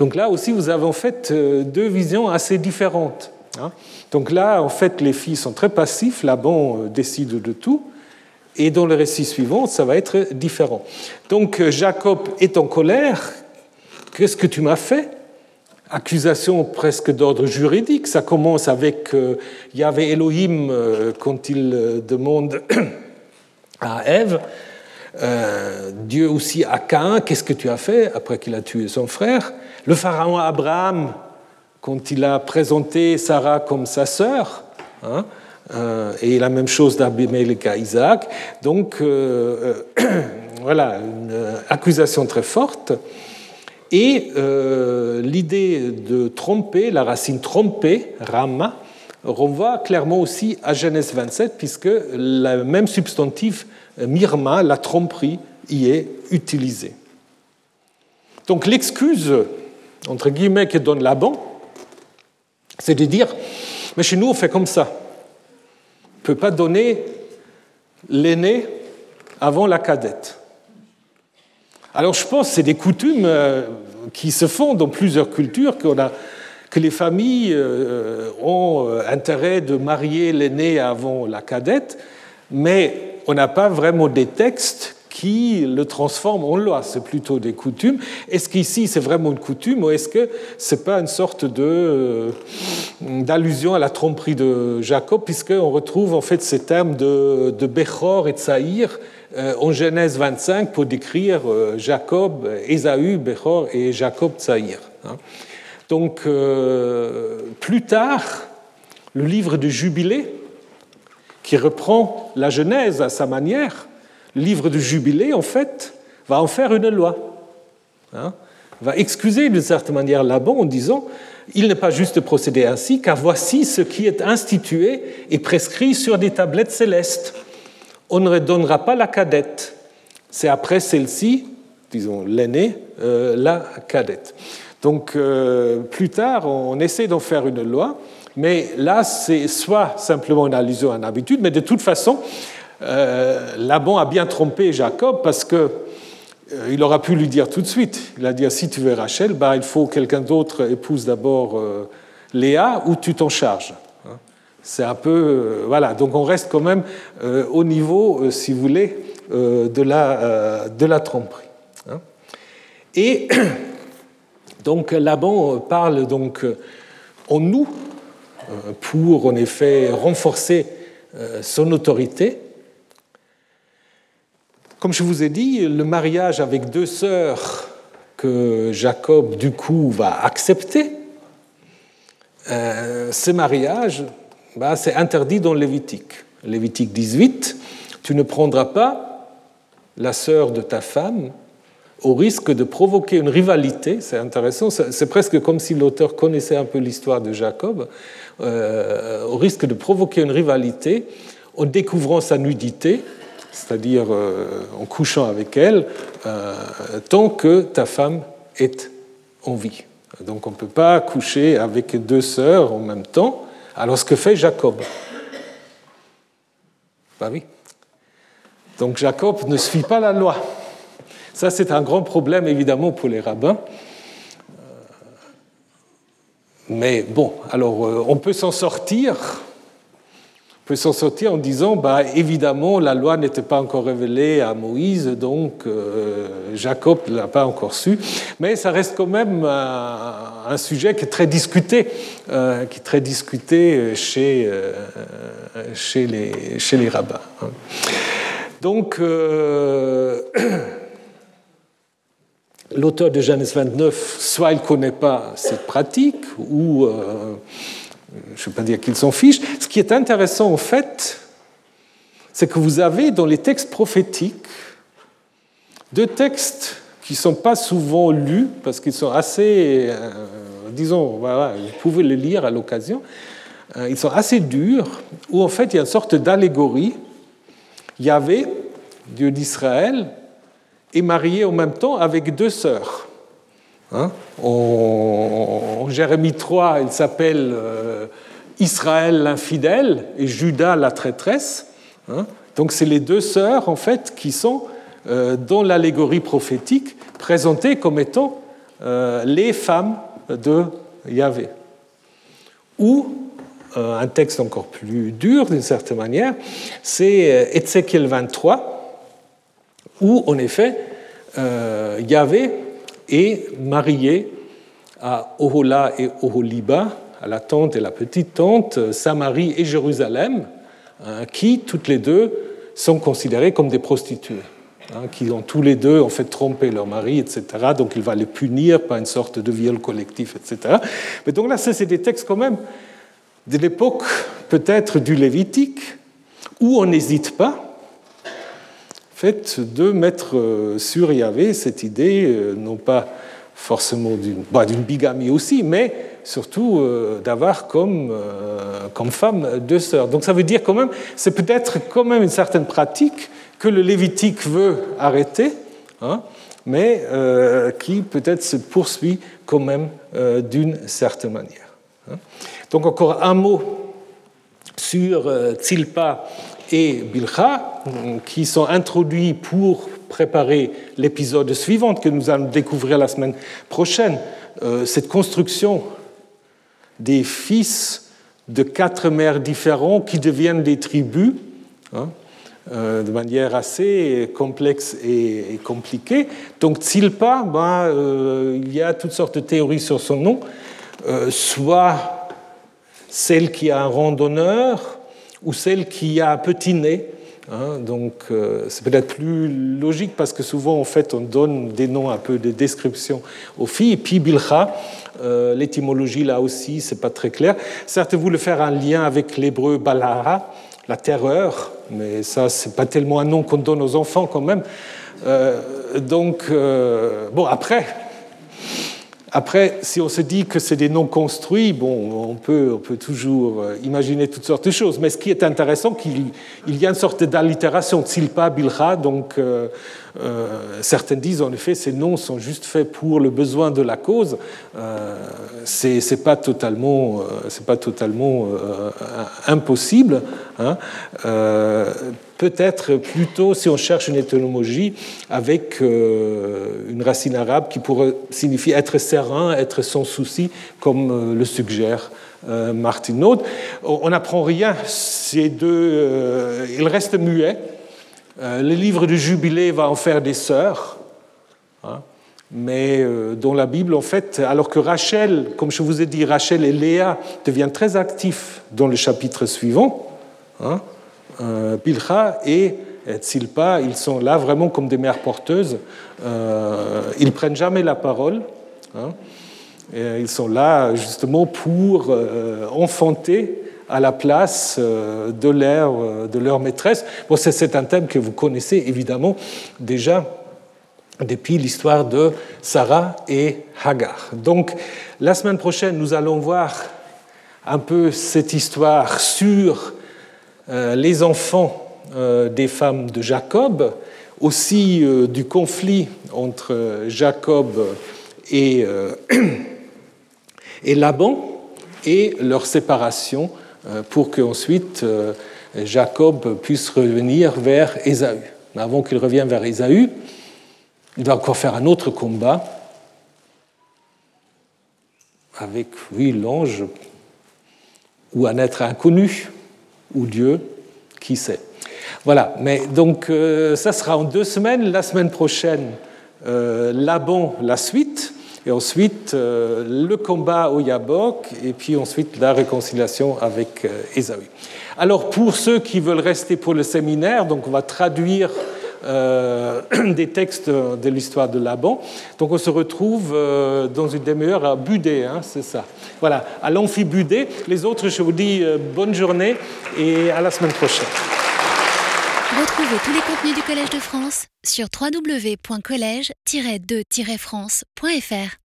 Donc là aussi, vous avez en fait euh, deux visions assez différentes. Hein. Donc là, en fait, les filles sont très passifs, Laban euh, décide de tout, et dans le récit suivant, ça va être différent. Donc euh, Jacob est en colère. Qu'est-ce que tu m'as fait? Accusation presque d'ordre juridique. Ça commence avec Yahvé Elohim quand il demande [clears throat] à Ève Dieu aussi à Cain, qu'est-ce que tu as fait après qu'il a tué son frère? Le pharaon Abraham, quand il a présenté Sarah comme sa sœur, hein, euh, et la même chose d'Abimelech à Isaac. Donc, euh, euh, [clears throat] voilà, une accusation très forte. Et l'idée de tromper, la racine tromper, Rama, renvoie clairement aussi à Genèse 27, puisque le même substantif mirma, la tromperie, y est utilisé. Donc l'excuse entre guillemets, que donne Laban, c'est de dire, mais chez nous, on fait comme ça. On ne peut pas donner l'aîné avant la cadette. Alors je pense que c'est des coutumes euh, qui se font dans plusieurs cultures, que les familles euh, ont euh, intérêt de marier l'aîné avant la cadette, mais on n'a pas vraiment des textes qui le transforme en loi. C'est plutôt des coutumes. Est-ce qu'ici c'est vraiment une coutume ou est-ce que c'est pas une sorte de euh, d'allusion à la tromperie de Jacob, puisqu'on retrouve en fait ces termes de, de Bechor et de Saïr euh, en Genèse 25 pour décrire euh, Jacob, Ésaü, Bechor et Jacob Saïr. Hein. Donc plus tard, le livre de Jubilé, qui reprend la Genèse à sa manière, livre de jubilé, en fait, va en faire une loi. Hein, va excuser d'une certaine manière Laban en disant il n'est pas juste de procéder ainsi, car voici ce qui est institué et prescrit sur des tablettes célestes. On ne redonnera pas la cadette. C'est après celle-ci, disons l'aînée, euh, la cadette. Donc euh, plus tard, on essaie d'en faire une loi, mais là, c'est soit simplement une allusion à une habitude, mais de toute façon, euh, Laban a bien trompé Jacob parce que euh, il aura pu lui dire tout de suite. Il a dit si tu veux Rachel, bah, il faut que quelqu'un d'autre épouse d'abord euh, Léa ou tu t'en charges. Hein. C'est un peu voilà. Donc on reste quand même au niveau, si vous voulez, de la de la tromperie. Hein. Et [coughs] Donc Laban parle donc en nous pour en effet renforcer son autorité. Comme je vous ai dit, le mariage avec deux sœurs que Jacob du coup va accepter, euh, ce mariage, bah, c'est interdit dans Lévitique. Lévitique 18, tu ne prendras pas la sœur de ta femme au risque de provoquer une rivalité. C'est intéressant, c'est presque comme si l'auteur connaissait un peu l'histoire de Jacob, euh, au risque de provoquer une rivalité en découvrant sa nudité, c'est-à-dire euh, en couchant avec elle, tant que ta femme est en vie. Donc on ne peut pas coucher avec deux sœurs en même temps. Alors ce que fait Jacob? Bah oui. Donc Jacob ne suit pas la loi. Ça, c'est un grand problème évidemment pour les rabbins. Mais bon, alors euh, on peut s'en sortir peut s'en sortir en disant, bah, évidemment, la loi n'était pas encore révélée à Moïse, donc euh, Jacob ne l'a pas encore su, mais ça reste quand même un, sujet qui est très discuté, euh, euh, chez, les, chez les rabbins. Hein. Donc, [clears throat] l'auteur de Genèse 29, soit il ne connaît pas cette pratique, ou je ne veux pas dire qu'ils s'en fichent. Ce qui est intéressant, en fait, c'est que vous avez dans les textes prophétiques deux textes qui ne sont pas souvent lus, parce qu'ils sont assez, euh, disons, vous pouvez les lire à l'occasion, euh, ils sont assez durs, où en fait il y a une sorte d'allégorie. Yahvé, Dieu d'Israël, est marié en même temps avec deux sœurs. Hein? En, Jérémie 3, il s'appelle euh, Israël l'infidèle et Judas la traîtresse. Hein? Donc c'est les deux sœurs en fait qui sont euh, dans l'allégorie prophétique présentées comme étant euh, les femmes de Yahvé. Ou un texte encore plus dur d'une certaine manière, c'est Ézéchiel 23, où en effet Yahvé et marié à Ohola et Oholiba, à la tante et la petite tante, Samarie et Jérusalem, hein, qui toutes les deux sont considérées comme des prostituées, hein, qui ont tous les deux en fait trompé leur mari, etc. Donc il va les punir par une sorte de viol collectif, etc. Mais donc là, c'est des textes quand même de l'époque peut-être du Lévitique, où on n'hésite pas de mettre euh, sur Yahvé cette idée, euh, non pas forcément d'une bah, bigamie aussi, mais surtout euh, d'avoir comme, comme femme deux sœurs. Donc ça veut dire quand même, c'est peut-être quand même une certaine pratique que le Lévitique veut arrêter, hein, mais qui peut-être se poursuit quand même d'une certaine manière. Hein. Donc encore un mot sur Tzilpa et Bilcha, qui sont introduits pour préparer l'épisode suivant que nous allons découvrir la semaine prochaine. Euh, cette construction des fils de quatre mères différents qui deviennent des tribus, hein, euh, de manière assez complexe et, compliquée. Donc Tsilpa, ben, euh, il y a toutes sortes de théories sur son nom, soit celle qui a un rang d'honneur, ou celle qui a un petit nez. Hein, donc euh, c'est peut-être plus logique parce que souvent en fait on donne des noms un peu de description aux filles. Et puis Bilcha, euh, l'étymologie là aussi c'est pas très clair. Certes vous voulez faire un lien avec l'hébreu Balara, la terreur, mais ça c'est pas tellement un nom qu'on donne aux enfants quand même. Euh, donc bon après après, si on se dit que c'est des noms construits, bon, on peut, on peut toujours euh, imaginer toutes sortes de choses. Mais ce qui est intéressant, qu'il il y a une sorte d'allitération, Tsilpa, Bilha, donc euh, euh, certains disent en effet ces noms sont juste faits pour le besoin de la cause. Euh, c'est pas totalement, c'est pas totalement impossible. Hein peut-être plutôt, si on cherche une étymologie, avec euh, une racine arabe qui pourrait signifier être serein, être sans souci, comme euh, le suggère euh, Martin Naud. On n'apprend rien, ces deux, ils restent muets. le livre du Jubilé va en faire des sœurs. Hein. mais dans la Bible, en fait, alors que Rachel, comme je vous ai dit, Rachel et Léa deviennent très actifs dans le chapitre suivant, hein, Bilha et Tzilpa, ils sont là vraiment comme des mères porteuses. Euh, ils prennent jamais la parole. Hein. ils sont là justement pour euh, enfanter à la place euh, de leur, de leur maîtresse. Bon, c'est un thème que vous connaissez évidemment déjà depuis l'histoire de Sarah et Hagar. Donc, la semaine prochaine, nous allons voir un peu cette histoire sur les enfants euh, des femmes de Jacob, aussi euh, du conflit entre Jacob et, euh, [clears throat] Laban et leur séparation pour qu'ensuite Jacob puisse revenir vers Ésaü. Mais avant qu'il revienne vers Ésaü, il doit encore faire un autre combat avec, oui, l'ange, ou un être inconnu, ou Dieu, qui sait. Voilà, mais donc euh, ça sera en deux semaines. La semaine prochaine, euh, Laban, la suite, et ensuite euh, le combat au Yabok, et puis ensuite la réconciliation avec Ésaü. Alors pour ceux qui veulent rester pour le séminaire, donc on va traduire [clears throat] des textes de l'histoire de Laban. Donc on se retrouve dans une demi-heure à Budé, hein, c'est ça. Voilà, à l'amphibudé. Les autres, je vous dis bonne journée et à la semaine prochaine. Retrouvez tous les contenus du Collège de France sur www.colège-2-france.fr.